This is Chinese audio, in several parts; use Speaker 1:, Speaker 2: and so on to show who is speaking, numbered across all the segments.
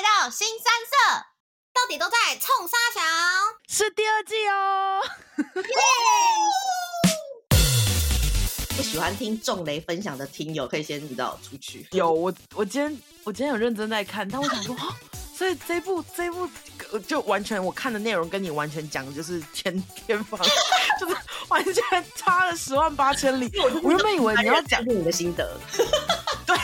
Speaker 1: 来到新三色，到底都在冲沙墙？
Speaker 2: 是第二季哦。
Speaker 1: 不喜欢听重雷分享的听友，可以先知道出去。
Speaker 2: 有我，我今天我今天有认真在看，但我想说，所以这部这部就完全我看的内容跟你完全讲的就是天天方，就是完全差了十万八千里。我原本以为你要讲
Speaker 1: 你的心得，
Speaker 2: 对。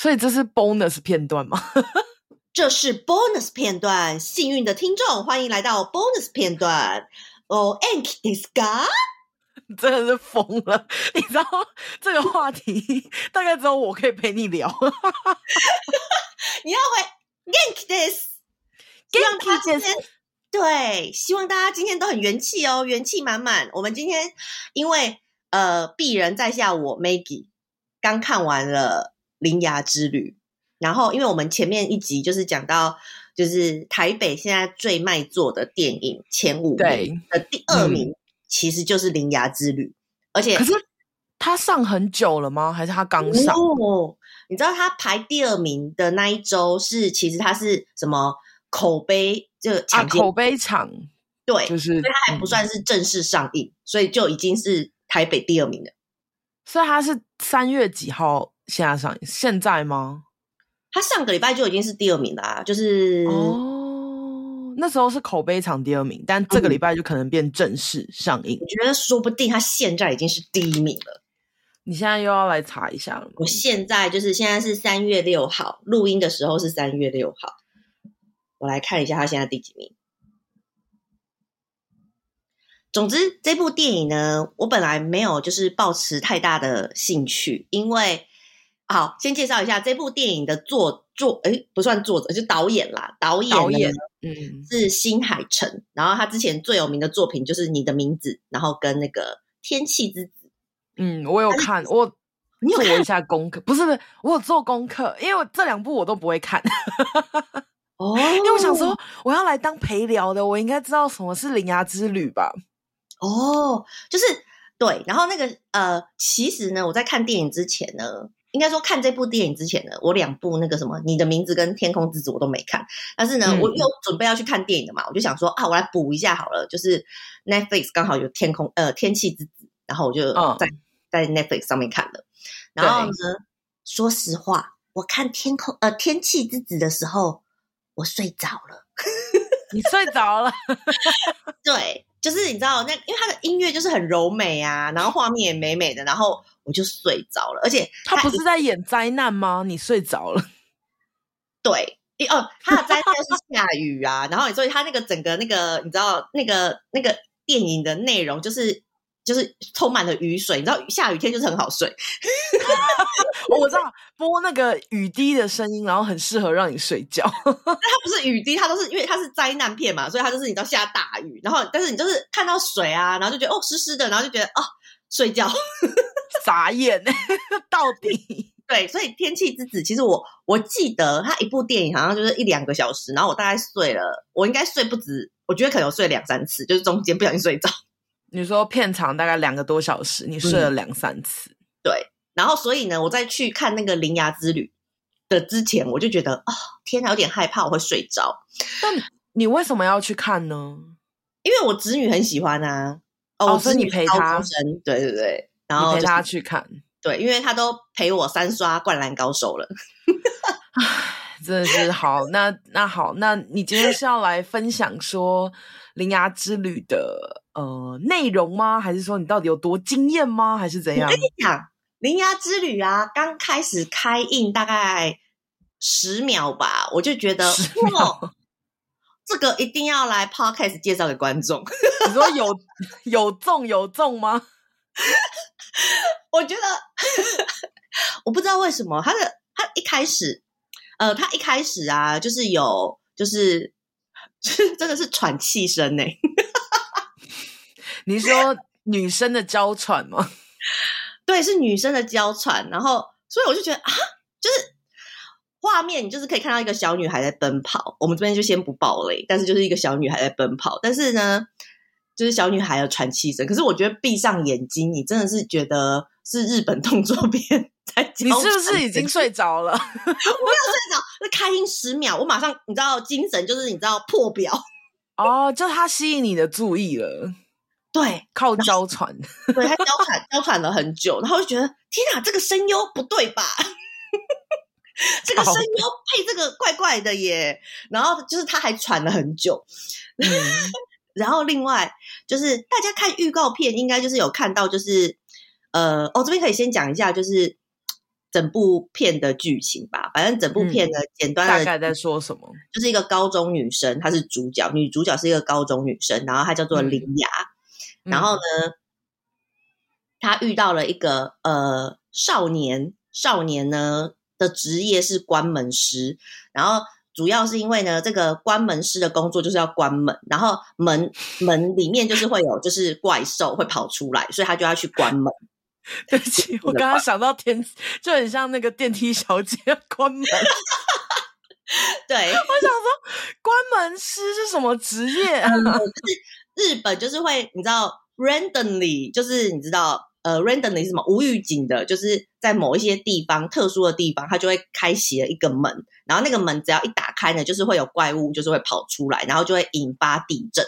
Speaker 2: 所以这是 bonus 片段吗？
Speaker 1: 这是 bonus 片段。幸运的听众，欢迎来到 bonus 片段。哦，Anki ですか？
Speaker 2: 真的是疯了！你知道这个话题大概只有我可以陪你聊。
Speaker 1: 你要回 Anki です。Anki です。对，希望大家今天都很元气哦，元气满满。我们今天因为呃，鄙人在下我 Maggie 刚看完了。《 铃芽之旅》，然后因为我们前面一集就是讲到，就是台北现在最卖座的电影前五名的第二名，其实就是《铃芽之旅》，而且
Speaker 2: 可是他上很久了吗？还是他刚上？
Speaker 1: 哦，你知道他排第二名的那一周是，其实他是什么口碑就、啊、
Speaker 2: 口碑场，
Speaker 1: 对，
Speaker 2: 就是
Speaker 1: 所以他还不算是正式上映，嗯、所以就已经是台北第二名了。
Speaker 2: 所以他是三月几号？现在上现在吗？
Speaker 1: 他上个礼拜就已经是第二名啦啊，就是
Speaker 2: 哦，那时候是口碑场第二名，但这个礼拜就可能变正式上映。
Speaker 1: 我觉得说不定他现在已经是第一名了。
Speaker 2: 你现在又要来查一下了吗？
Speaker 1: 我现在就是现在是三月六号，录音的时候是三月六号，我来看一下他现在第几名。总之，这部电影呢，我本来没有就是抱持太大的兴趣，因为。好，先介绍一下这部电影的作作，哎，不算作者，就导演啦。导演，导演，嗯，是新海诚。然后他之前最有名的作品就是《你的名字》，然后跟那个《天气之子》。
Speaker 2: 嗯，我有看，我你有做一下功课，不是不是，我有做功课，因为这两部我都不会看。哦，因为我想说，我要来当陪聊的，我应该知道什么是《铃芽之旅》吧？
Speaker 1: 哦，就是对。然后那个呃，其实呢，我在看电影之前呢。应该说，看这部电影之前呢，我两部那个什么《你的名字》跟《天空之子》我都没看。但是呢，嗯、我又准备要去看电影的嘛，我就想说啊，我来补一下好了。就是 Netflix 刚好有《天空》呃《天气之子》，然后我就在、嗯、在 Netflix 上面看了。然后呢，说实话，我看《天空》呃《天气之子》的时候，我睡着了。
Speaker 2: 你睡着了？
Speaker 1: 对，就是你知道那，因为他的音乐就是很柔美啊，然后画面也美美的，然后。我就睡着了，而且
Speaker 2: 他不是在演灾难吗？你睡着了？
Speaker 1: 对，哦，他的灾难是下雨啊，然后所以他那个整个那个你知道那个那个电影的内容就是就是充满了雨水，你知道下雨天就是很好睡。
Speaker 2: 我知道播那个雨滴的声音，然后很适合让你睡觉。但
Speaker 1: 它不是雨滴，它都是因为它是灾难片嘛，所以它就是你知道下大雨，然后但是你就是看到水啊，然后就觉得哦湿湿的，然后就觉得哦睡觉。
Speaker 2: 傻眼，到底
Speaker 1: 对，所以《天气之子》其实我我记得它一部电影好像就是一两个小时，然后我大概睡了，我应该睡不止，我觉得可能有睡两三次，就是中间不小心睡着。
Speaker 2: 你说片长大概两个多小时，你睡了两三次，嗯，
Speaker 1: 对。然后所以呢，我在去看那个《铃芽之旅》的之前，我就觉得啊，哦，天哪，有点害怕我会睡着。
Speaker 2: 但你为什么要去看呢？
Speaker 1: 因为我子女很喜欢啊。哦，所以你陪他？对对对。然后、就是、
Speaker 2: 陪他去看，
Speaker 1: 对，因为他都陪我三刷《灌篮高手》了，
Speaker 2: 真的是好。那那好，那你今天是要来分享说《铃芽之旅》的呃内容吗？还是说你到底有多惊艳吗？还是怎样？我跟你讲，《
Speaker 1: 铃芽之旅》啊，刚开始开映大概十秒吧，我就觉得哇，这个一定要来 Podcast 介绍给观众。
Speaker 2: 你说有有中有中吗？
Speaker 1: 我觉得，我不知道为什么他的他一开始，呃，他一开始啊，就是有，就是 真的是喘气声呢。
Speaker 2: 你说女生的娇喘吗？
Speaker 1: 对，是女生的娇喘。然后，所以我就觉得啊，就是画面，你就是可以看到一个小女孩在奔跑。我们这边就先不爆雷，但是就是一个小女孩在奔跑。但是呢。就是小女孩的喘气声，可是我觉得闭上眼睛，你真的是觉得是日本动作片
Speaker 2: 你是不是已经睡着了？我没有睡
Speaker 1: 着，那开音十秒，我马上你知道精神就是你知道破表。
Speaker 2: 哦，就他吸引你的注意了。
Speaker 1: 对，
Speaker 2: 靠娇喘，
Speaker 1: 对他娇喘娇喘了很久，然后就觉得天哪，这个声优不对吧？这个声优配这个怪怪的耶。然后就是他还喘了很久。嗯、然后另外就是大家看预告片，应该就是有看到，就是呃，哦，这边可以先讲一下，就是整部片的剧情吧。反正整部片呢，嗯、简单的
Speaker 2: 大概在说什么，
Speaker 1: 就是一个高中女生，她是主角，女主角是一个高中女生，然后她叫做林雅。嗯然后呢，她遇到了一个呃少年，少年呢的职业是关门师。然后主要是因为呢，这个关门师的工作就是要关门，然后门门里面就是会有就是怪兽会跑出来，所以他就要去关门。
Speaker 2: 对不起，我刚刚想到天，就很像那个电梯小姐 关门。
Speaker 1: 对，我
Speaker 2: 想说关门师是什么职业？
Speaker 1: 嗯日本就是会，你知道，randomly，就是你知道，呃，randomly 是什么？无预警的，就是在某一些地方，特殊的地方，它就会开启了一个门，然后那个门只要一打开呢，就是会有怪物，就是会跑出来，然后就会引发地震。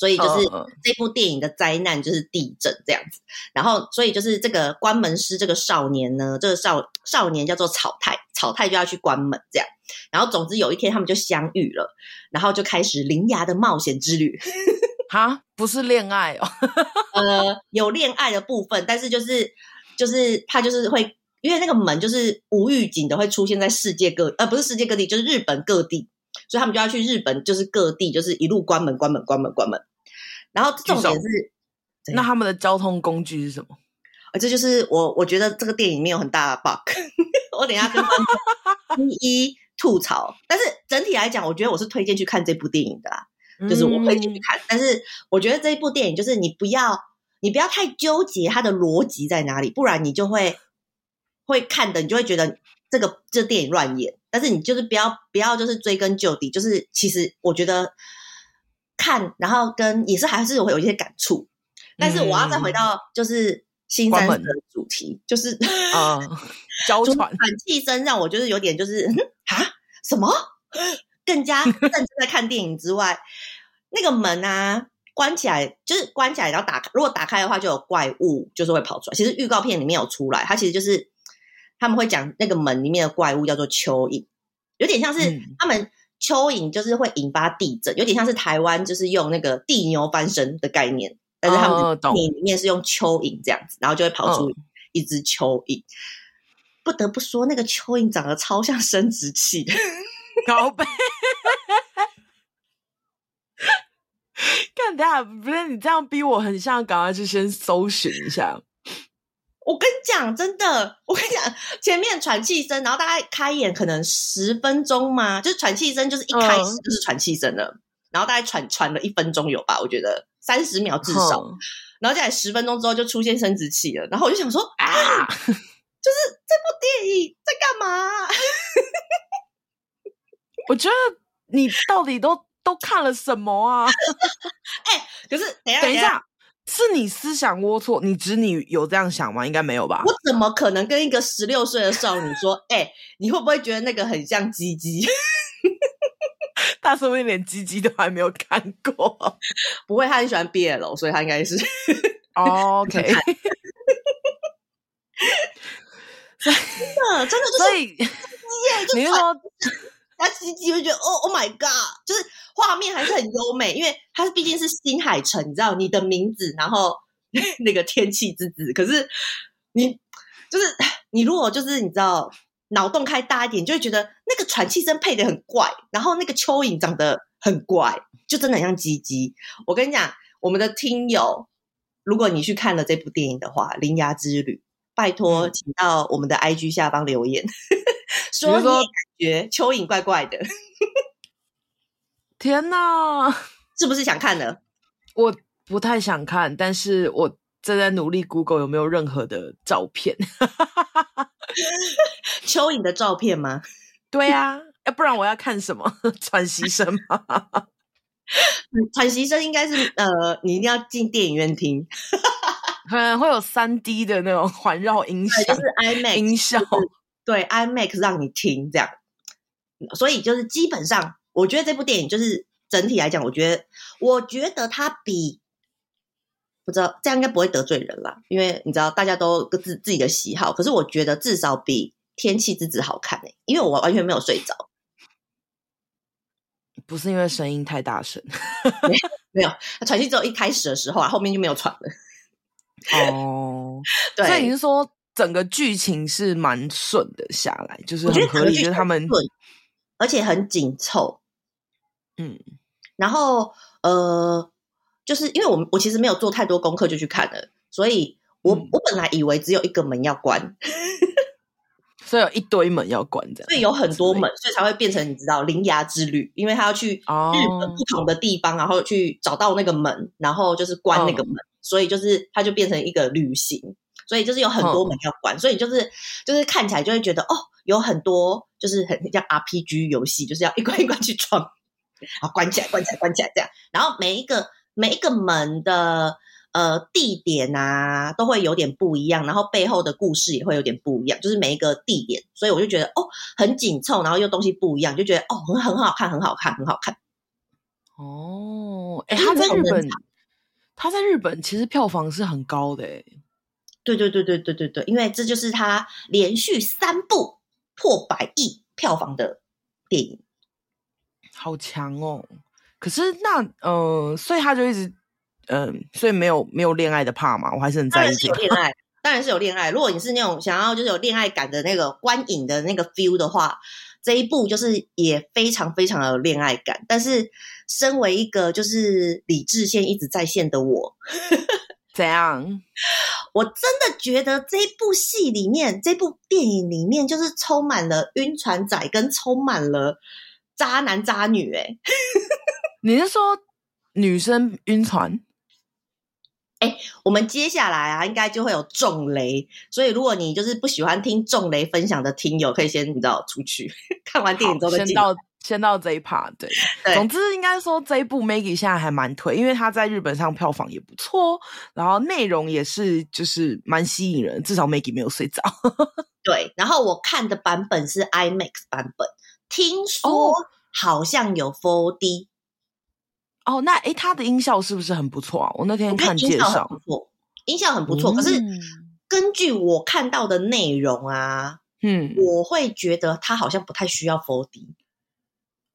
Speaker 1: 所以就是这部电影的灾难就是地震这样子。然后，所以就是这个关门师这个少年呢，这个少少年叫做草太，草太就要去关门这样。然后，总之有一天他们就相遇了，然后就开始铃芽的冒险之旅。
Speaker 2: 哈，不是恋爱哦，
Speaker 1: 呃，有恋爱的部分，但是就是就是他就是会，因为那个门就是无预警的会出现在世界各，呃，不是世界各地，就是日本各地，所以他们就要去日本，就是各地，就是一路关门，关门，关门，关门。然后重点是，
Speaker 2: 那他们的交通工具是什么？
Speaker 1: 啊，这就是我我觉得这个电影里面有很大的 bug，我等一下跟观众 一一吐槽。但是整体来讲，我觉得我是推荐去看这部电影的啦。就是我会进去看，嗯，但是我觉得这一部电影就是你不要，你不要太纠结它的逻辑在哪里，不然你就会会看的，你就会觉得这个这电影乱演。但是你就是不要不要就是追根究底，就是其实我觉得看，然后跟也是还是会有一些感触。但是我要再回到就是新三色的主题，就是
Speaker 2: 啊，娇喘
Speaker 1: 喘气声让我就是有点就是 啊什么？更加 认真在看电影之外，那个门啊关起来，就是关起来，然后打开。如果打开的话，就有怪物，就是会跑出来。其实预告片里面有出来，它其实就是他们会讲那个门里面的怪物叫做蚯蚓，有点像是他们蚯蚓就是会引发地震，有点像是台湾就是用那个地牛翻身的概念，但是他们电影里面是用蚯蚓这样子，然后就会跑出一只蚯蚓。不得不说，那个蚯蚓长得超像生殖器。
Speaker 2: 高背，干大不是你这样逼我，很像赶快去先搜寻一下。
Speaker 1: 我跟你讲，真的，我跟你讲，前面喘气声，然后大概开演可能十分钟嘛，就是喘气声，就是一开始就是喘气声了，嗯，然后大概喘喘了一分钟有吧，我觉得三十秒至少，嗯，然后再来十分钟之后就出现生殖器了，然后我就想说啊，就是这部电影在干嘛？
Speaker 2: 我觉得你到底都都看了什么啊？
Speaker 1: 哎、欸，可是等一下，
Speaker 2: 等一下，是你思想龌龊？你侄女有这样想吗？应该没有吧？
Speaker 1: 我怎么可能跟一个十六岁的少女说？哎、欸，你会不会觉得那个很像鸡鸡？
Speaker 2: 他说不定连鸡鸡都还没有看过。
Speaker 1: 不会，他很喜欢 BL，所以他应该是。
Speaker 2: OK。
Speaker 1: 真的，真的就是，
Speaker 2: 所以你说。
Speaker 1: 他鸡鸡会觉得哦，Oh my God，就是画面还是很优美，因为它毕竟是新海诚，你知道你的名字，然后 那个天气之子。可是你就是你如果就是你知道脑洞开大一点，就会觉得那个喘气声配的很怪，然后那个蚯蚓长得很怪，就真的很像鸡鸡。我跟你讲，我们的听友，如果你去看了这部电影的话，《铃芽之旅》，拜托请到我们的 IG 下方留言。说你感觉蚯蚓怪怪的，
Speaker 2: 天哪，
Speaker 1: 是不是想看呢？
Speaker 2: 我不太想看，但是我正在努力 Google 有没有任何的照片，
Speaker 1: 蚯蚓的照片吗？
Speaker 2: 对啊，要不然我要看什么？喘息声吗？
Speaker 1: 喘息声应该是呃，你一定要进电影院听。
Speaker 2: 可能会有三 D 的那种环绕音响，
Speaker 1: 就是 IMAX
Speaker 2: 音效，
Speaker 1: 对 IMAX 让你听这样。所以就是基本上，我觉得这部电影就是整体来讲，我觉得我觉得它比不知道这样应该不会得罪人啦，因为你知道大家都各自自己的喜好。可是我觉得至少比《天气之子》好看诶、欸，因为我完全没有睡着。
Speaker 2: 不是因为声音太大声，
Speaker 1: 没有，喘气只有一开始的时候啊，后面就没有喘了。
Speaker 2: 哦，
Speaker 1: 对，
Speaker 2: 所以你是说整个剧情是蛮顺的下来，就是很合理，就是他们
Speaker 1: 而且很紧凑。
Speaker 2: 嗯，
Speaker 1: 然后呃，就是因为我我其实没有做太多功课就去看了，所以我、嗯、我本来以为只有一个门要关。
Speaker 2: 所以有一堆门要关，这样。所以
Speaker 1: 有很多门，所以才会变成你知道铃芽之旅，因为他要去日本不同的地方，哦、然后去找到那个门，然后就是关那个门，哦、所以就是它就变成一个旅行。所以就是有很多门要关，哦、所以就是就是看起来就会觉得哦，有很多就是很像 RPG 游戏，就是要一关一关去闯，然后关起来，关起来，关起来这样。然后每一个每一个门的。呃，地点啊都会有点不一样，然后背后的故事也会有点不一样，就是每一个地点，所以我就觉得哦，很紧凑，然后又东西不一样，就觉得哦，很很好看，很好看，很好看。
Speaker 2: 哦，哎，他在日本，他在日本其实票房是很高的，哎，
Speaker 1: 对对对对对对对，因为这就是他连续三部破百亿票房的电影，
Speaker 2: 好强哦。可是那呃，所以他就一直。嗯，所以没有没有恋爱的怕嘛，我还是很在意这个。
Speaker 1: 当然是有恋爱，当然是有恋爱。如果你是那种想要就是有恋爱感的那个观影的那个 feel 的话，这一部就是也非常非常的有恋爱感。但是身为一个就是理智线一直在线的我，
Speaker 2: 怎样？
Speaker 1: 我真的觉得这部戏里面，这部电影里面就是充满了晕船仔跟充满了渣男渣女。哎，
Speaker 2: 你是说女生晕船？
Speaker 1: 哎，我们接下来啊，应该就会有重雷，所以如果你就是不喜欢听重雷分享的听友，可以先你知道出去 看完电影之后再
Speaker 2: 先到先到这一 part。对，对总之应该说这一部 Maggie 现在还蛮推，因为它在日本上票房也不错，然后内容也是就是蛮吸引人，至少 Maggie 没有睡着。
Speaker 1: 对，然后我看的版本是 IMAX 版本，听说好像有 4D。
Speaker 2: 哦，那诶，它的音效是不是很不错啊？我那天看介绍，
Speaker 1: 不错，音效很不错。嗯、可是根据我看到的内容啊，嗯，我会觉得它好像不太需要 4D。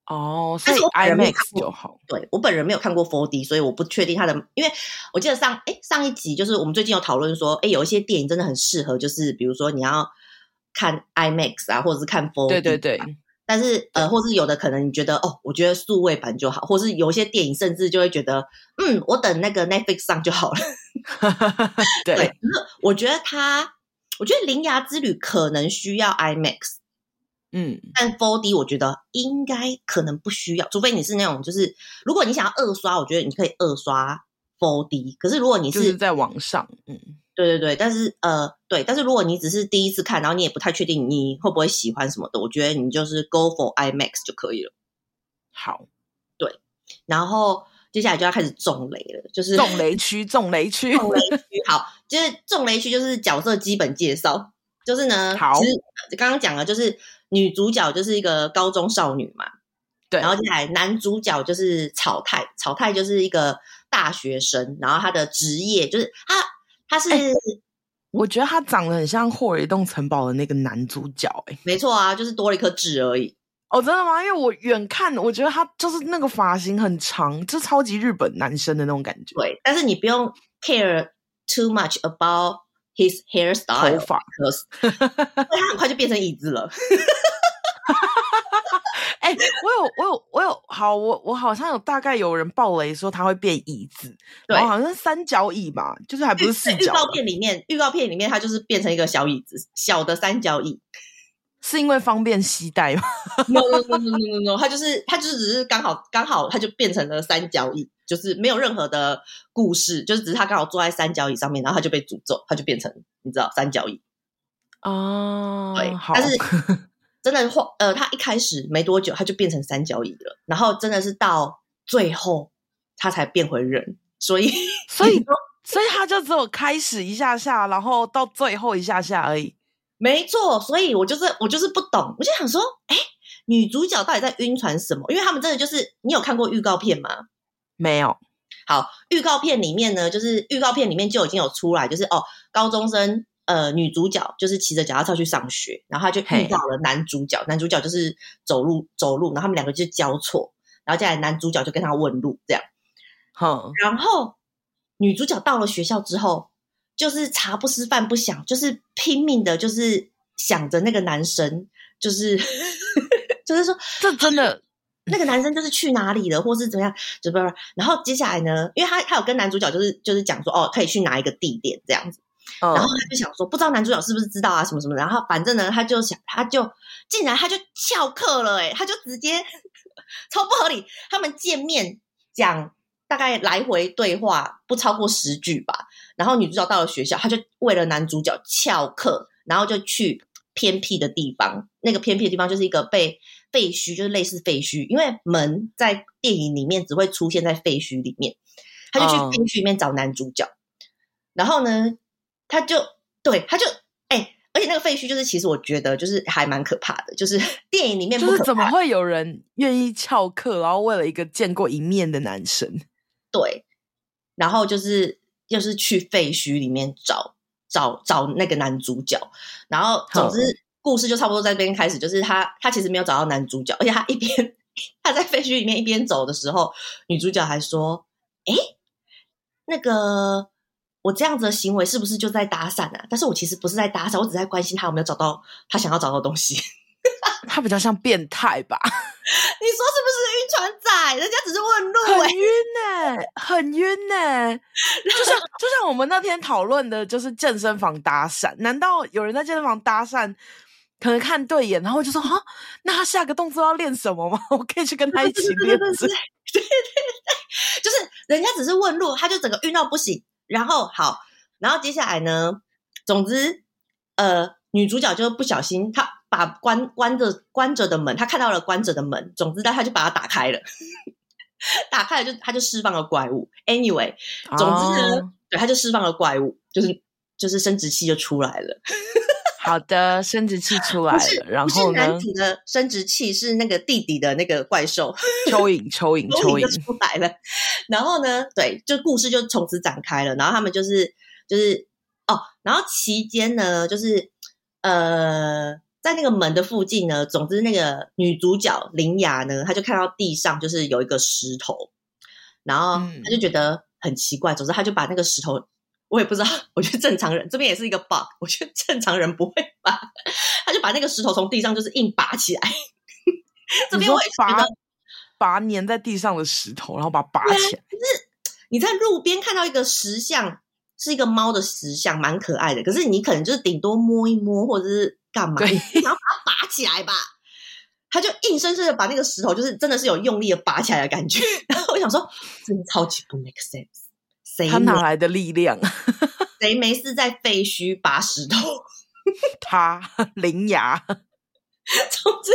Speaker 2: 哦，所以 IMAX 就好。
Speaker 1: 对，我本人没有看过 4D，所以我不确定它的。因为我记得上诶上一集就是我们最近有讨论说，诶有一些电影真的很适合，就是比如说你要看 IMAX 啊，或者是看 4D。
Speaker 2: 对对对。
Speaker 1: 但是呃，或是有的可能你觉得哦，我觉得数位版就好，或是有些电影甚至就会觉得，嗯，我等那个 Netflix 上就好了。
Speaker 2: 对，
Speaker 1: 可是我觉得它，我觉得《铃芽之旅》可能需要 IMAX，嗯，但 4D 我觉得应该可能不需要，除非你是那种就是，如果你想要二刷，我觉得你可以二刷 4D。可是如果你是，
Speaker 2: 是在网上，嗯。
Speaker 1: 对对对，但是呃，对，但是如果你只是第一次看，然后你也不太确定你会不会喜欢什么的，我觉得你就是 go for IMAX 就可以了。
Speaker 2: 好，
Speaker 1: 对，然后接下来就要开始重雷了，就是
Speaker 2: 重雷区，重雷区，
Speaker 1: 重雷区。好，就是重雷区就是角色基本介绍，就是呢，
Speaker 2: 好，
Speaker 1: 其实刚刚讲了，就是女主角就是一个高中少女嘛，
Speaker 2: 对，
Speaker 1: 然后接下来男主角就是草太，草太就是一个大学生，然后他的职业就是他。他是、欸，
Speaker 2: 我觉得他长得很像《霍尔移动城堡》的那个男主角、欸，哎，
Speaker 1: 没错啊，就是多了一颗痣而已。
Speaker 2: 哦，真的吗？因为我远看，我觉得他就是那个发型很长，就超级日本男生的那种感觉。
Speaker 1: 对，但是你不用 care too much about his hairstyle，他很快就变成椅子了。
Speaker 2: 哎、欸，我有，我有，我有，好，我我好像有大概有人爆雷说它会变椅子，对，好像是三角椅吧，就是还不是四角。预告
Speaker 1: 片里面，预告片里面它就是变成一个小椅子，小的三角椅，
Speaker 2: 是因为方便携带吗
Speaker 1: ？No no no no no no，他就是他就是只是刚好刚好他就变成了三角椅，就是没有任何的故事，就是只是他刚好坐在三角椅上面，然后他就被诅咒，他就变成你知道三角椅
Speaker 2: 哦，
Speaker 1: 对，
Speaker 2: 好，
Speaker 1: 但是。真的话，呃，他一开始没多久，他就变成三角椅了，然后真的是到最后他才变回人，所以，
Speaker 2: 所以 所以他就只有开始一下下，然后到最后一下下而已。
Speaker 1: 没错，所以我就是我就是不懂，我就想说，哎，女主角到底在晕船什么？因为他们真的就是，你有看过预告片吗？
Speaker 2: 没有。
Speaker 1: 好，预告片里面呢，就是预告片里面就已经有出来，就是哦，高中生呃，女主角就是骑着脚踏车去上学，然后他就遇到了男主角，男主角就是走路走路，然后他们两个就交错，然后接下来男主角就跟他问路，这样。
Speaker 2: 好，
Speaker 1: 然后女主角到了学校之后，就是茶不思饭不想，就是拼命的，就是想着那个男生，就是 就是说，
Speaker 2: 这真的。
Speaker 1: 那个男生就是去哪里了，或是怎么样，就不是。然后接下来呢，因为他他有跟男主角就是就是讲说，哦，可以去哪一个地点这样子。哦、然后他就想说，不知道男主角是不是知道啊，什么什么的。然后反正呢，他就想，他就竟然他就翘课了，诶他就直接超不合理。他们见面讲大概来回对话不超过十句吧。然后女主角到了学校，他就为了男主角翘课，然后就去偏僻的地方。那个偏僻的地方就是一个被。废墟就是类似废墟，因为门在电影里面只会出现在废墟里面，他就去废墟里面找男主角，哦、然后呢，他就对他就哎、欸，而且那个废墟就是其实我觉得就是还蛮可怕的，就是 电影里面不
Speaker 2: 就是怎么会有人愿意翘课，然后为了一个见过一面的男生，
Speaker 1: 对，然后就是就是去废墟里面找找找那个男主角，然后总之。嗯故事就差不多在这边开始，就是他他其实没有找到男主角，而且他一边他在废墟里面一边走的时候，女主角还说：“诶，那个我这样子的行为是不是就在搭讪啊？但是我其实不是在搭讪，我只在关心他有没有找到他想要找到的东西。”
Speaker 2: 他比较像变态吧？
Speaker 1: 你说是不是晕船仔？人家只是问路，
Speaker 2: 很晕呢、欸，很晕呢、欸。就像就像我们那天讨论的，就是健身房搭讪，难道有人在健身房搭讪？可能看对眼，然后就说：“哈，那他下个动作要练什么吗？我可以去跟他一起练。”对对对，
Speaker 1: 就是人家只是问路，他就整个晕到不行。然后好，然后接下来呢？总之，呃，女主角就不小心，她把关关着关着的门，她看到了关着的门。总之，她就把它打开了，打开了就她就释放了怪物。Anyway，总之呢，哦、对，她就释放了怪物，就是就是生殖器就出来了。
Speaker 2: 好的，生殖器出来了，是然后呢？
Speaker 1: 男主的生殖器是那个弟弟的那个怪兽，
Speaker 2: 蚯蚓，蚯蚓，蚯蚓就
Speaker 1: 出来了。然后呢？对，就故事就从此展开了。然后他们就是就是哦，然后期间呢，就是呃，在那个门的附近呢，总之那个女主角林雅呢，她就看到地上就是有一个石头，然后她就觉得很奇怪。嗯、总之，她就把那个石头。我也不知道，我觉得正常人这边也是一个 bug。我觉得正常人不会把，他就把那个石头从地上就是硬拔起来。这边我也觉得
Speaker 2: 拔粘在地上的石头，然后把它拔起来。
Speaker 1: 就是你在路边看到一个石像，是一个猫的石像，蛮可爱的。可是你可能就是顶多摸一摸，或者是干嘛，对然后把它拔起来吧。他就硬生生的把那个石头，就是真的是有用力的拔起来的感觉。然 后我想说，真的超级不 make sense。
Speaker 2: 他哪来的力量？
Speaker 1: 谁没事在废墟拔石头？
Speaker 2: 他灵牙，
Speaker 1: 总之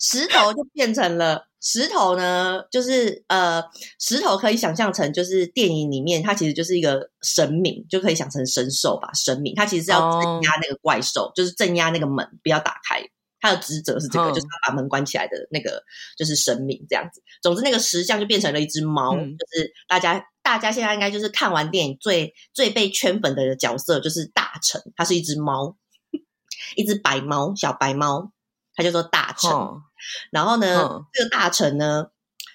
Speaker 1: 石头就变成了石头呢，就是呃，石头可以想象成就是电影里面，它其实就是一个神明，就可以想成神兽吧。神明，它其实是要镇压那个怪兽，oh. 就是镇压那个门不要打开。他的职责是这个，oh. 就是把门关起来的那个，就是神明这样子。总之，那个石像就变成了一只猫，嗯、就是大家。大家现在应该就是看完电影最最被圈粉的角色就是大臣，他是一只猫，一只白猫，小白猫，它叫做大臣。哦、然后呢，哦、这个大臣呢，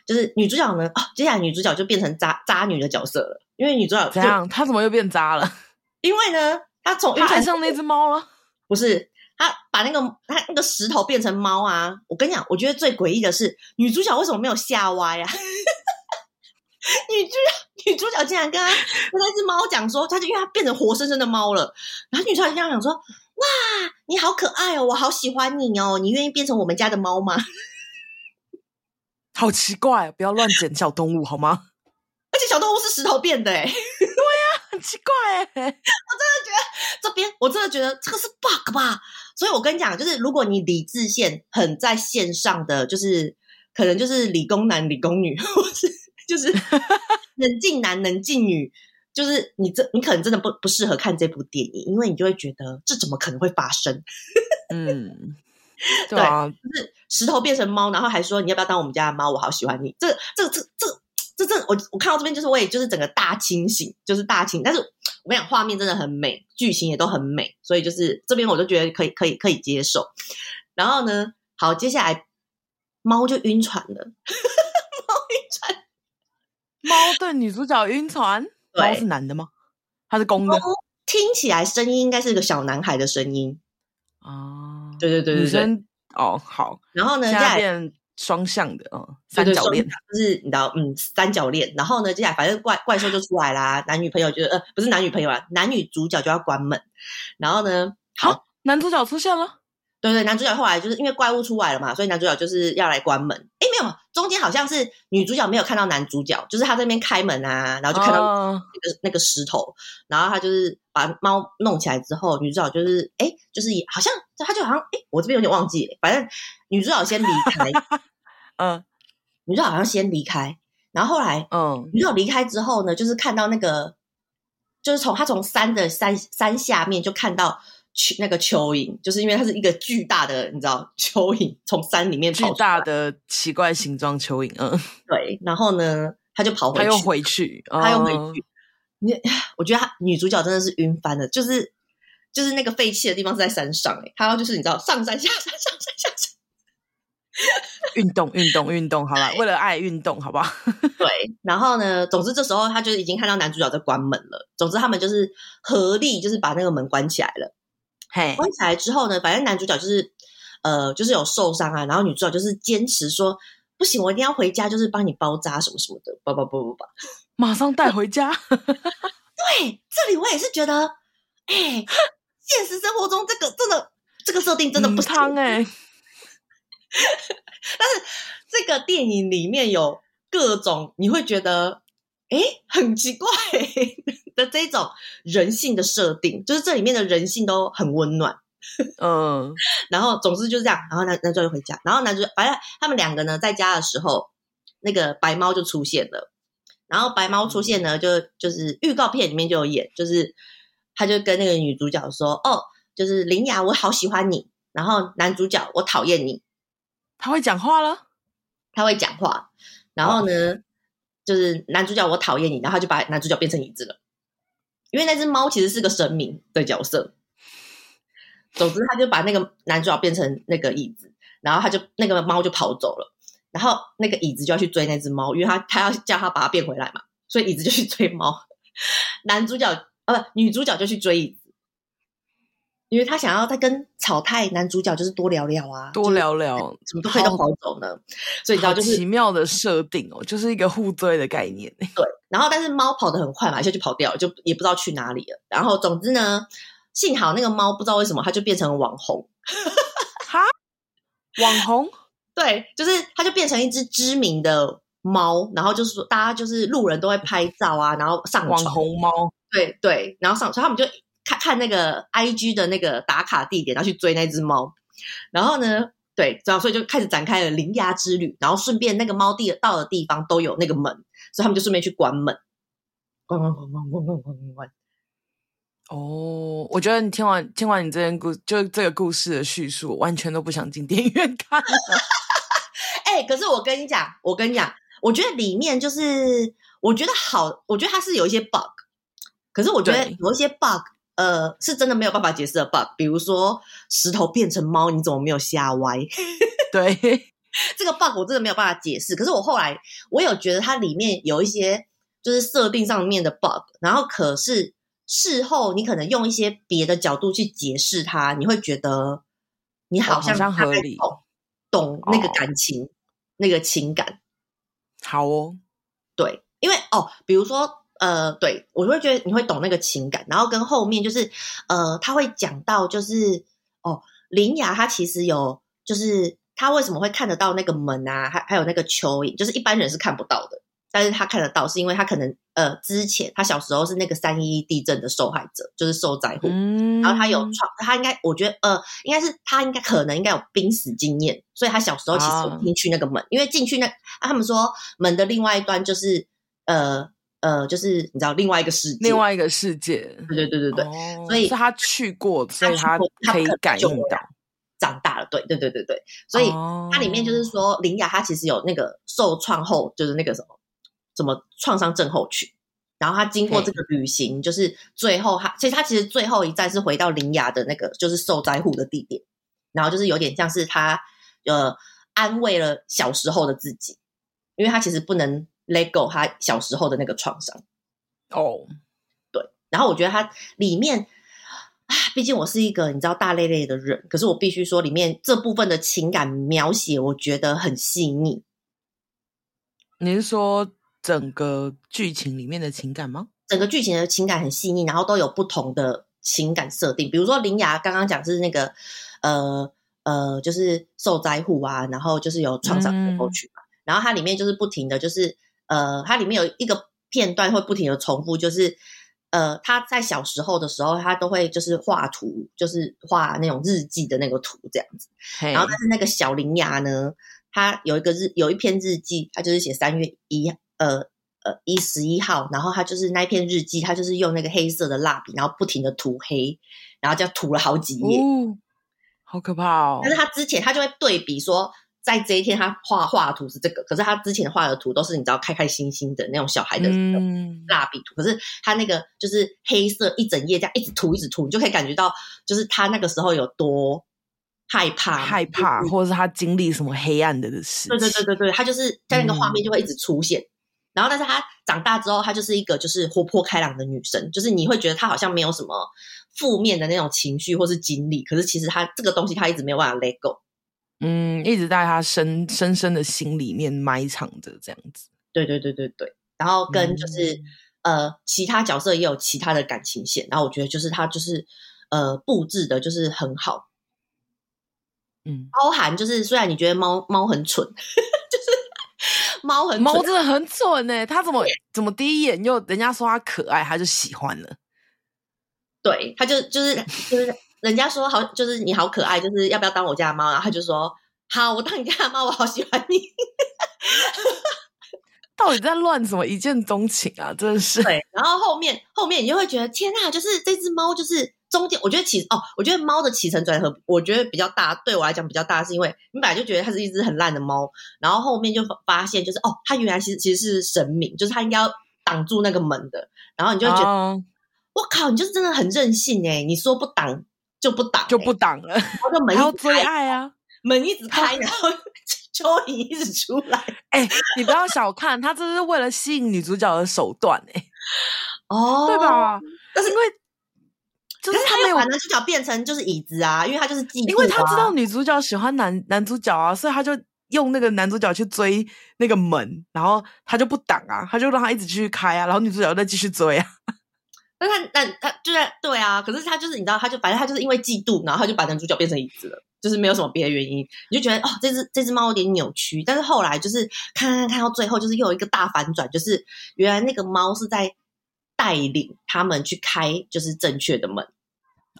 Speaker 1: 就是女主角呢，哦，接下来女主角就变成渣渣女的角色了，因为女主角
Speaker 2: 这样，她怎么又变渣了？
Speaker 1: 因为呢，她从
Speaker 2: 她爱上那只猫了，
Speaker 1: 不是，她把那个她那个石头变成猫啊！我跟你讲，我觉得最诡异的是女主角为什么没有吓歪啊？女主角，女主角竟然跟他跟那只猫讲说，他就因为他变成活生生的猫了。然后女主角就这样讲说：“哇，你好可爱哦，我好喜欢你哦，你愿意变成我们家的猫吗？”
Speaker 2: 好奇怪，不要乱捡小动物好吗？
Speaker 1: 而且小动物是石头变的，哎，对呀，
Speaker 2: 很奇怪，哎，我真
Speaker 1: 的觉得这边，我真的觉得这个是 bug 吧。所以我跟你讲，就是如果你理智线很在线上的，就是可能就是理工男、理工女，或是。就是 冷静男、冷静女就是你这你可能真的不不适合看这部电影，因为你就会觉得这怎么可能会发生？
Speaker 2: 嗯，对啊，
Speaker 1: 对，就是石头变成猫，然后还说你要不要当我们家的猫？我好喜欢你。这这这这这这，我我看到这边就是我也就是整个大清醒，就是大清。但是我跟你讲，画面真的很美，剧情也都很美，所以就是这边我就觉得可以可以可以接受。然后呢，好，接下来猫就晕船了，
Speaker 2: 猫对女主角晕船。猫是男的吗？他是公的。
Speaker 1: 听起来声音应该是个小男孩的声音
Speaker 2: 啊！
Speaker 1: 对对对对对。
Speaker 2: 哦，好。
Speaker 1: 然后呢，
Speaker 2: 现在变双向的，哦，三角恋，
Speaker 1: 就是你知道，嗯，三角恋。然后呢，接下来反正怪怪兽就出来啦，男女朋友就呃，不是男女朋友啊，男女主角就要关门。然后呢，好，
Speaker 2: 男主角出现了。
Speaker 1: 对对，男主角后来就是因为怪物出来了嘛，所以男主角就是要来关门。哎，没有，中间好像是女主角没有看到男主角，就是他在那边开门啊，然后就看到那个、uh... 那个石头，然后他就是把猫弄起来之后，女主角就是哎，就是也好像他就好像哎，我这边有点忘记，反正女主角先离开，
Speaker 2: 嗯，uh...
Speaker 1: 女主角好像先离开，然后后来嗯，uh... 女主角离开之后呢，就是看到那个，就是从他从山的山山下面就看到。去那个蚯蚓，就是因为它是一个巨大的，你知道，蚯蚓从山里面
Speaker 2: 巨大的奇怪形状蚯蚓，嗯，
Speaker 1: 对。然后呢，他就跑回去，
Speaker 2: 他又回去，
Speaker 1: 他又回去。你、嗯，我觉得他女主角真的是晕翻了，就是就是那个废弃的地方是在山上，哎，他要就是你知道，上山下山，上山下山，
Speaker 2: 运动运动运动，好吧，为了爱运动，好不好？
Speaker 1: 对。然后呢，总之这时候他就已经看到男主角在关门了。总之他们就是合力，就是把那个门关起来了。
Speaker 2: 嘿，
Speaker 1: 关起来之后呢，反正男主角就是，呃，就是有受伤啊，然后女主角就是坚持说不行，我一定要回家，就是帮你包扎什么什么的，不不不不不，
Speaker 2: 马上带回家。
Speaker 1: 对，这里我也是觉得，哎，现实生活中这个真的这个设定真的不汤哎。但是这个电影里面有各种你会觉得哎很奇怪。的这种人性的设定，就是这里面的人性都很温暖，
Speaker 2: 嗯，
Speaker 1: 然后总之就是这样，然后男男主角就回家，然后男主角反正他们两个呢在家的时候，那个白猫就出现了，然后白猫出现呢，就就是预告片里面就有演，就是他就跟那个女主角说，哦，就是林雅，我好喜欢你，然后男主角我讨厌你，
Speaker 2: 他会讲话了，
Speaker 1: 他会讲话，然后呢，哦、就是男主角我讨厌你，然后他就把男主角变成椅子了。因为那只猫其实是个神明的角色，总之他就把那个男主角变成那个椅子，然后他就那个猫就跑走了，然后那个椅子就要去追那只猫，因为他他要叫他把它变回来嘛，所以椅子就去追猫，男主角啊不女主角就去追椅。因为他想要再跟草太男主角就是多聊聊啊，
Speaker 2: 多聊聊，
Speaker 1: 怎么都可以都跑走呢？所以你知道就是
Speaker 2: 奇妙的设定哦，就是一个互追的概念。
Speaker 1: 对，然后但是猫跑得很快嘛，一下就跑掉了，就也不知道去哪里了。然后总之呢，幸好那个猫不知道为什么它就变成了网红，
Speaker 2: 哈，网红，
Speaker 1: 对，就是它就变成一只知名的猫，然后就是说大家就是路人都会拍照啊，然后上
Speaker 2: 网红猫，
Speaker 1: 对对，然后上，所以他们就。看看那个 IG 的那个打卡地点，然后去追那只猫，然后呢，对，然后所以就开始展开了铃芽之旅，然后顺便那个猫地到的地方都有那个门，所以他们就顺便去关门，关关关关关关关关。
Speaker 2: 哦，我觉得你听完听完你这件故，就这个故事的叙述，完全都不想进电影院看了。
Speaker 1: 哎、欸，可是我跟你讲，我跟你讲，我觉得里面就是我觉得好，我觉得它是有一些 bug，可是我觉得有一些 bug。呃，是真的没有办法解释的 bug，比如说石头变成猫，你怎么没有吓歪？
Speaker 2: 对，
Speaker 1: 这个 bug 我真的没有办法解释。可是我后来我有觉得它里面有一些就是设定上面的 bug，然后可是事后你可能用一些别的角度去解释它，你会觉得你好像，
Speaker 2: 哦，好像合理，
Speaker 1: 懂那个感情，哦，那个情感。
Speaker 2: 好哦，
Speaker 1: 对，因为哦，比如说。呃，对，我会觉得你会懂那个情感，然后跟后面就是，呃，他会讲到就是，哦，林雅他其实有，就是他为什么会看得到那个门啊，还还有那个蚯蚓，就是一般人是看不到的，但是他看得到，是因为他可能呃之前他小时候是那个三一一地震的受害者，就是受灾户，嗯，然后他有创，他应该我觉得呃，应该是他应该可能应该有濒死经验，所以他小时候其实有进去那个门，啊，因为进去那，啊，他们说门的另外一端就是呃。呃，就是你知道另外一个世界，
Speaker 2: 另外一个世界，
Speaker 1: 对对对对对，
Speaker 2: 哦、
Speaker 1: 所以
Speaker 2: 是他去过，所以他可以感应到
Speaker 1: 长大了，对对对对对，所以它里面就是说，林雅她其实有那个受创后，就是那个什么什么创伤症候群，然后她经过这个旅行，就是最后她其实她其实最后一站是回到林雅的那个就是受灾户的地点，然后就是有点像是她呃安慰了小时候的自己，因为她其实不能 let go 他小时候的那个创伤
Speaker 2: 哦，
Speaker 1: 对，然后我觉得它里面。啊，毕竟我是一个你知道大咧咧的人，可是我必须说，里面这部分的情感描写，我觉得很细腻。
Speaker 2: 你是说整个剧情里面的情感吗？
Speaker 1: 整个剧情的情感很细腻，然后都有不同的情感设定。比如说林芽刚刚讲是那个呃呃，就是受灾户啊，然后就是有创伤症候群嘛，嗯、然后它里面就是不停的就是呃，它里面有一个片段会不停的重复，就是。呃，他在小时候的时候，他都会就是画图，就是画那种日记的那个图这样子。然后，但是那个小林牙呢，他有一个日有一篇日记，他就是写三月一呃呃一十一号，然后他就是那一篇日记，他就是用那个黑色的蜡笔，然后不停的涂黑，然后就涂了好几页，
Speaker 2: 哦，好可怕哦。
Speaker 1: 但是他之前他就会对比说。在这一天，他画画的图是这个，可是他之前画的图都是你知道开开心心的那种小孩的蜡笔图，嗯、可是他那个就是黑色一整页这样一直涂一直涂，你就可以感觉到就是他那个时候有多害怕
Speaker 2: 害怕，或者是他经历什么黑暗的的事。
Speaker 1: 对对对对对，他就是在那个画面就会一直出现，嗯、然后但是他长大之后，他就是一个就是活泼开朗的女生，就是你会觉得他好像没有什么负面的那种情绪或是经历，可是其实他这个东西他一直没有办法 let go。
Speaker 2: 嗯，一直在他深深深的心里面埋藏着这样子。
Speaker 1: 对对对对对，然后跟就是、嗯、呃，其他角色也有其他的感情线，然后我觉得就是他就是呃布置的就是很好。嗯，包含就是虽然你觉得猫猫很蠢，就是猫很
Speaker 2: 猫真的很蠢呢，他怎么怎么第一眼又人家说他可爱，他就喜欢了。
Speaker 1: 对，他就就是就是。人家说好，就是你好可爱，就是要不要当我家的猫？然后他就说好，我当你家的猫，我好喜欢你。
Speaker 2: 到底在乱什么一见钟情啊？真的是。
Speaker 1: 对，然后后面后面你就会觉得天哪，就是这只猫，就是中间我觉得起哦，我觉得猫的起承转合，我觉得比较大，对我来讲比较大，是因为你本来就觉得它是一只很烂的猫，然后后面就发现就是哦，它原来其实其实是神明，就是它应该要挡住那个门的，然后你就会觉得我、oh. 靠，你就是真的很任性诶，你说不挡。就不挡、欸，就不挡了。然后 门一直开，追爱啊，门一直开，然后 蚯蚓一直出来。
Speaker 2: 哎、欸，你不要小看他，这是为了吸引女主角的手段哎、欸。
Speaker 1: 哦，
Speaker 2: 对吧？但是因为，
Speaker 1: 就是他没有把男主角变成就是椅子啊，因为他就是嫉妒、啊，
Speaker 2: 因为他知道女主角喜欢男男主角啊，所以他就用那个男主角去追那个门，然后他就不挡啊，他就让他一直继续开啊，然后女主角再继续追啊。
Speaker 1: 那他那他就在对啊，可是他就是你知道，他就反正他就是因为嫉妒，然后他就把男主角变成椅子了，就是没有什么别的原因。你就觉得哦，这只这只猫有点扭曲，但是后来就是看看看到最后，就是又有一个大反转，就是原来那个猫是在带领他们去开就是正确的门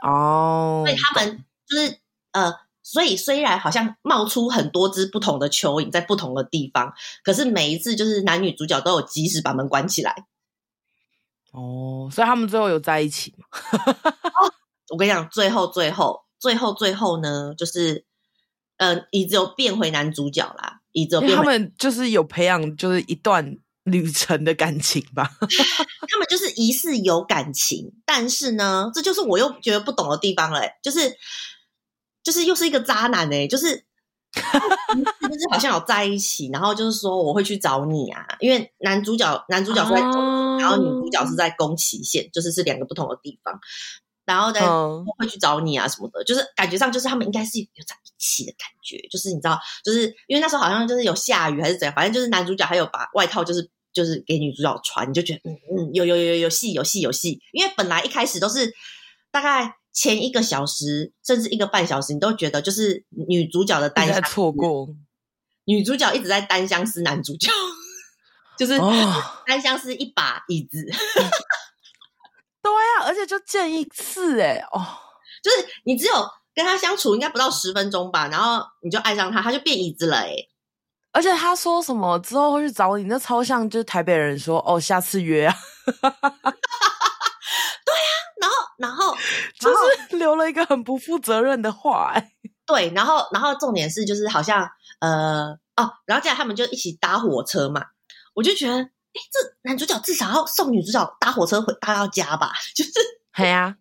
Speaker 2: 哦，
Speaker 1: 所以他们就是呃，所以虽然好像冒出很多只不同的蚯蚓在不同的地方，可是每一次就是男女主角都有及时把门关起来。
Speaker 2: 哦，所以他们最后有在一起吗？
Speaker 1: 哦，我跟你讲，最后最后最后最后呢，就是，嗯、呃，椅子有变回男主角啦，椅子有变回。
Speaker 2: 他们就是有培养，就是一段旅程的感情吧。
Speaker 1: 他们就是疑似有感情，但是呢，这就是我又觉得不懂的地方了，就是，就是又是一个渣男哎，就是。就是好像有在一起，然后就是说我会去找你啊，因为男主角男主角是在然后女主角是在宫崎县，就是是两个不同的地方，然后呢，我会去找你啊什么的，就是感觉上就是他们应该是有在一起的感觉，就是你知道，就是因为那时候好像就是有下雨还是怎样，反正就是男主角还有把外套就是就是给女主角穿，你就觉得嗯嗯有有有有有戏有戏有戏，因为本来一开始都是大概。前一个小时甚至一个半小时，你都觉得就是女主角的单
Speaker 2: 错过
Speaker 1: 女主角一直在单相思男主角，就是单相思一把椅子。哦、
Speaker 2: 对呀、啊，而且就见一次哎哦，
Speaker 1: 就是你只有跟他相处应该不到十分钟吧，然后你就爱上他，他就变椅子了哎。
Speaker 2: 而且他说什么之后会去找你，那超像就是台北人说哦，下次约啊。对
Speaker 1: 啊，然后然后
Speaker 2: 就是留了一个很不负责任的话哎。
Speaker 1: 对，然后然后重点是就是好像呃哦，然后接下来他们就一起搭火车嘛，我就觉得哎，这男主角至少要送女主角搭火车回搭到家吧，就是。
Speaker 2: 嘿呀，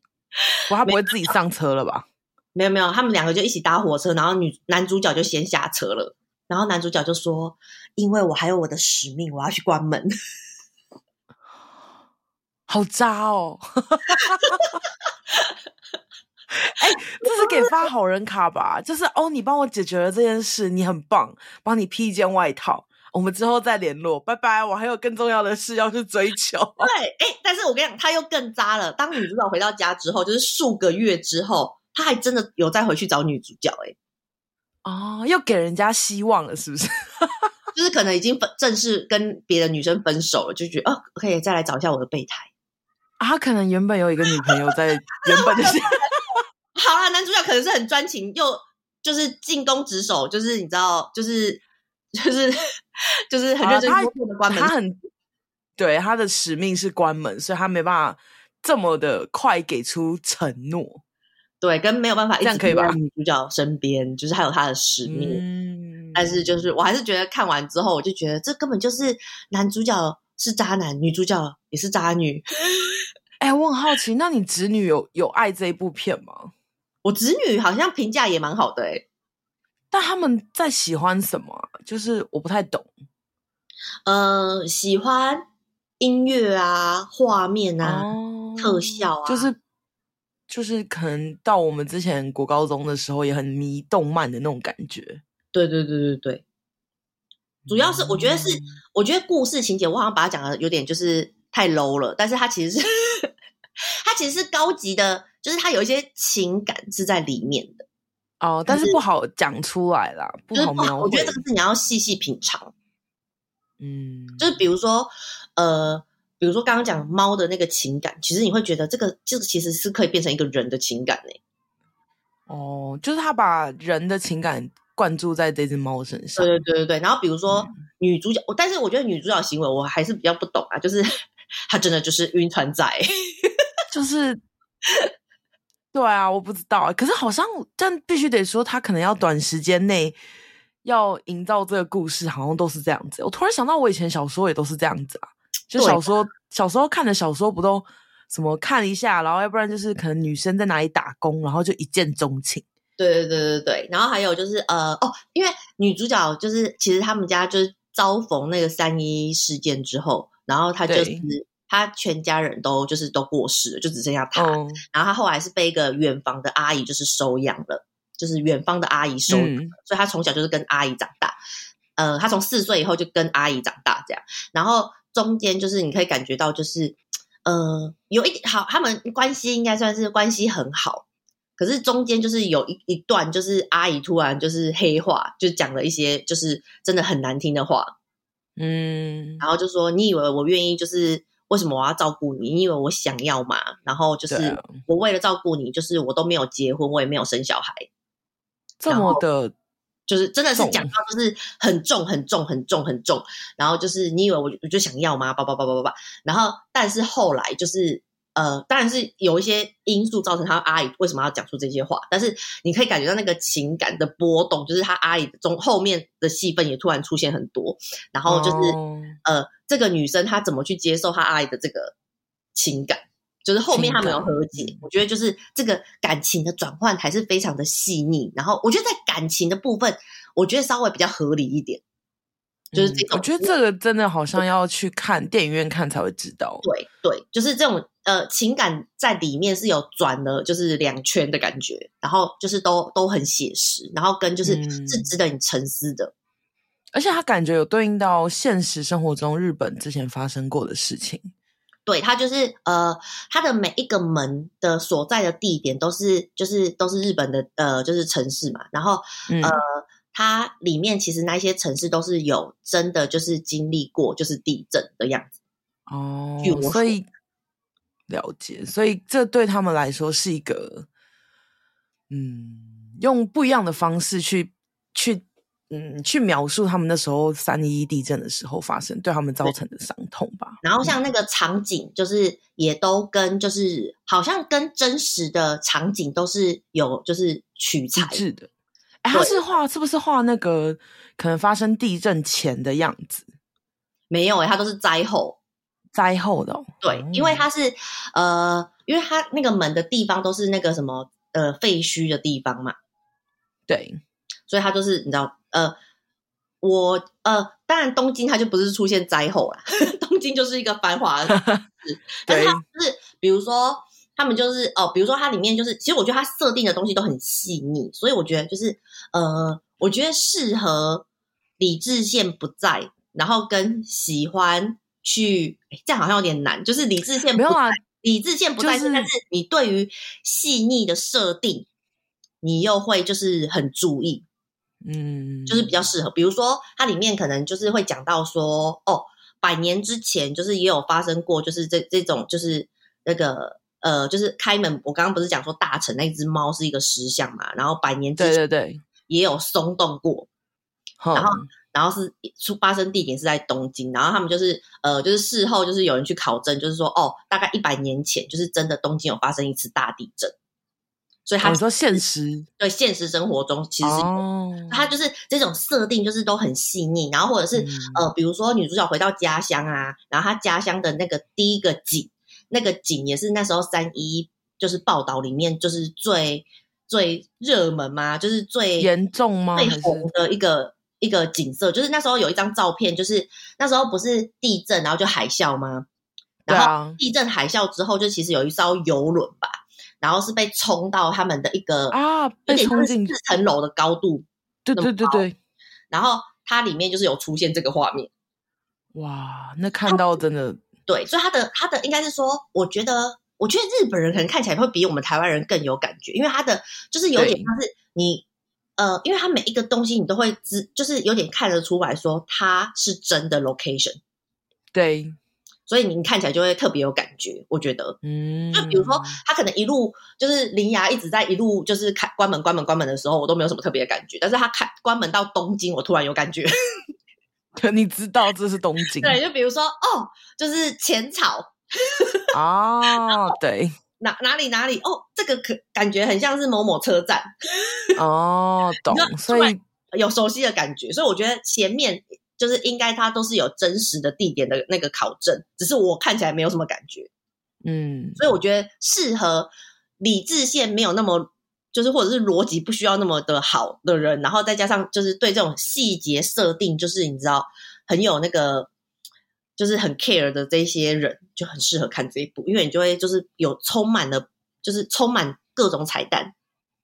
Speaker 2: 我他不会自己上车了吧？
Speaker 1: 没有没有，他们两个就一起搭火车，然后女男主角就先下车了。然后男主角就说：“因为我还有我的使命，我要去关门。”
Speaker 2: 好渣哦！哎、欸，这是给发好人卡吧？就是哦，你帮我解决了这件事，你很棒，帮你披一件外套，我们之后再联络，拜拜。我还有更重要的事要去追求。
Speaker 1: 对，哎、欸，但是我跟你讲，他又更渣了。当女主角回到家之后，就是数个月之后，他还真的有再回去找女主角、欸。哎。
Speaker 2: 哦，又给人家希望了，是不是？
Speaker 1: 就是可能已经分正式跟别的女生分手了，就觉得哦，可以再来找一下我的备胎。
Speaker 2: 啊，他可能原本有一个女朋友在原本的。
Speaker 1: 好啦，男主角可能是很专情，又就是进攻职守，就是你知道，就是就是就是很认真工作的关门。
Speaker 2: 他很对他的使命是关门，所以他没办法这么的快给出承诺。
Speaker 1: 对，跟没有办法一直陪在女主角身边，就是还有他的使命。嗯，但是就是我还是觉得看完之后，我就觉得这根本就是男主角是渣男，女主角也是渣女。
Speaker 2: 哎、欸，我很好奇，那你侄女有有爱这一部片吗？
Speaker 1: 我侄女好像评价也蛮好的哎、欸，
Speaker 2: 但他们在喜欢什么？就是我不太懂。
Speaker 1: 呃，喜欢音乐啊，画面啊，哦、特效啊，
Speaker 2: 就是。就是可能到我们之前国高中的时候也很迷动漫的那种感觉。
Speaker 1: 对对对对对，主要是我觉得是，嗯、我觉得故事情节我好像把它讲的有点就是太 low 了，但是它其实是 它其实是高级的，就是它有一些情感是在里面的
Speaker 2: 哦，但是不好讲出来啦，不好描绘。
Speaker 1: 我觉得这个是你要细细品尝，
Speaker 2: 嗯，
Speaker 1: 就是比如说呃。比如说刚刚讲猫的那个情感，其实你会觉得这个就是其实是可以变成一个人的情感呢。
Speaker 2: 哦，就是他把人的情感灌注在这只猫身上。
Speaker 1: 对对对对对。然后比如说女主角，嗯、但是我觉得女主角行为我还是比较不懂啊，就是 她真的就是晕船仔，
Speaker 2: 就是对啊，我不知道啊。可是好像但必须得说，他可能要短时间内要营造这个故事，好像都是这样子。我突然想到，我以前小时候也都是这样子啊。就小说，小时候看的小说不都什么看一下，然后要不然就是可能女生在哪里打工，然后就一见钟情。
Speaker 1: 对对对对对，然后还有就是呃哦，因为女主角就是其实他们家就是遭逢那个三一事件之后，然后她就是她全家人都就是都过世了，就只剩下他。哦、然后他后来是被一个远房的阿姨就是收养了，就是远方的阿姨收养，嗯、所以他从小就是跟阿姨长大。呃，他从四岁以后就跟阿姨长大这样，然后。中间就是你可以感觉到，就是呃，有一点好，他们关系应该算是关系很好。可是中间就是有一一段，就是阿姨突然就是黑化，就讲了一些就是真的很难听的话，嗯，然后就说你以为我愿意，就是为什么我要照顾你？你以为我想要吗？然后就是我为了照顾你，就是我都没有结婚，我也没有生小孩，
Speaker 2: 这么的。
Speaker 1: 就是真的是讲到就是很重很重很重很重，然后就是你以为我我就想要吗？叭叭叭叭叭叭，然后但是后来就是呃，当然是有一些因素造成他阿姨为什么要讲出这些话，但是你可以感觉到那个情感的波动，就是他阿姨中后面的戏份也突然出现很多，然后就是、哦、呃，这个女生她怎么去接受她阿姨的这个情感。就是后面他们有和解，我觉得就是这个感情的转换还是非常的细腻。然后我觉得在感情的部分，我觉得稍微比较合理一点。就是这种，
Speaker 2: 我觉得这个真的好像要去看电影院看才会知道。
Speaker 1: 对对，就是这种呃情感在里面是有转了，就是两圈的感觉，然后就是都都很写实，然后跟就是是值得你沉思的，
Speaker 2: 而且他感觉有对应到现实生活中日本之前发生过的事情。
Speaker 1: 对，它就是呃，它的每一个门的所在的地点都是就是都是日本的呃，就是城市嘛。然后、嗯、呃，它里面其实那些城市都是有真的就是经历过就是地震的样子
Speaker 2: 哦。所以了解，所以这对他们来说是一个嗯，用不一样的方式去去嗯，去描述他们那时候三一一地震的时候发生对他们造成的伤痛吧。
Speaker 1: 然后像那个场景，就是也都跟就是好像跟真实的场景都是有就是取材
Speaker 2: 的。哎，他是画是不是画那个可能发生地震前的样子？
Speaker 1: 没有哎、欸，他都是灾后，
Speaker 2: 灾后的、哦。
Speaker 1: 对，因为他是呃，因为他那个门的地方都是那个什么呃废墟的地方嘛。
Speaker 2: 对，
Speaker 1: 所以他就是你知道。呃，我呃，当然东京它就不是出现灾后啦，东京就是一个繁华的 但是它就是比如说他们就是哦，比如说它里面就是，其实我觉得它设定的东西都很细腻，所以我觉得就是呃，我觉得适合理智线不在，然后跟喜欢去，这样好像有点难，就是理智线不在，啊、理智线不在，就是、但是你对于细腻的设定，你又会就是很注意。嗯，就是比较适合，比如说它里面可能就是会讲到说，哦，百年之前就是也有发生过，就是这这种就是那个呃，就是开门，我刚刚不是讲说大臣那只猫是一个石像嘛，然后百年对对对也有松动过，然后然后是出发生地点是在东京，然后他们就是呃就是事后就是有人去考证，就是说哦，大概一百年前就是真的东京有发生一次大地震。所以他、哦、说现实对现实生活中其实是、哦，他就是这种设定就是都很细腻，然后或者是、嗯、呃，比如说女主角回到家乡啊，然后她家乡的那个第一个景，那个景也是那时候三一就是报道里面就是最最热门嘛，就是最
Speaker 2: 严重吗？
Speaker 1: 最红的一个一个景色，就是那时候有一张照片，就是那时候不是地震，然后就海啸吗？然后地震海啸之后，就其实有一艘游轮吧。然后是被冲到他们的一个啊，被冲进四层楼的高度，
Speaker 2: 对对对对。
Speaker 1: 然后它里面就是有出现这个画面，
Speaker 2: 哇，那看到真的
Speaker 1: 对，所以他的他的应该是说，我觉得我觉得日本人可能看起来会比我们台湾人更有感觉，因为他的就是有点像是你呃，因为他每一个东西你都会知，就是有点看得出来说它是真的 location，
Speaker 2: 对。
Speaker 1: 所以你看起来就会特别有感觉，我觉得，嗯，就比如说他可能一路就是铃芽一直在一路就是开关门关门关门的时候，我都没有什么特别的感觉，但是他开关门到东京，我突然有感觉。
Speaker 2: 可你知道这是东京？
Speaker 1: 对，就比如说哦，就是浅草
Speaker 2: 哦，对，
Speaker 1: 哪哪里哪里哦，这个可感觉很像是某某车站
Speaker 2: 哦，懂，所以
Speaker 1: 有熟悉的感觉，所以我觉得前面。就是应该它都是有真实的地点的那个考证，只是我看起来没有什么感觉，嗯，所以我觉得适合理智线没有那么就是或者是逻辑不需要那么的好的人，然后再加上就是对这种细节设定就是你知道很有那个就是很 care 的这些人就很适合看这一部，因为你就会就是有充满了就是充满各种彩蛋，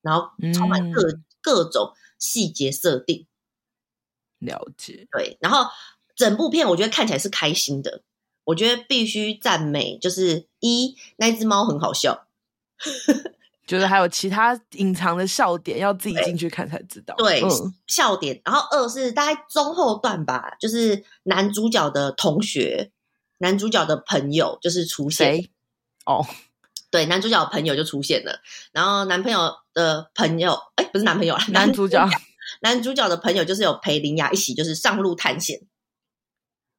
Speaker 1: 然后充满各、嗯、各种细节设定。
Speaker 2: 了解，
Speaker 1: 对，然后整部片我觉得看起来是开心的，我觉得必须赞美，就是一那只猫很好笑，
Speaker 2: 觉得还有其他隐藏的笑点，要自己进去看才知道。
Speaker 1: 对，嗯、笑点。然后二是大概中后段吧，就是男主角的同学，男主角的朋友就是出现。哦，对，男主角的朋友就出现了，然后男朋友的朋友，哎，不是男朋友，
Speaker 2: 男主角。
Speaker 1: 男主角的朋友就是有陪林雅一起，就是上路探险。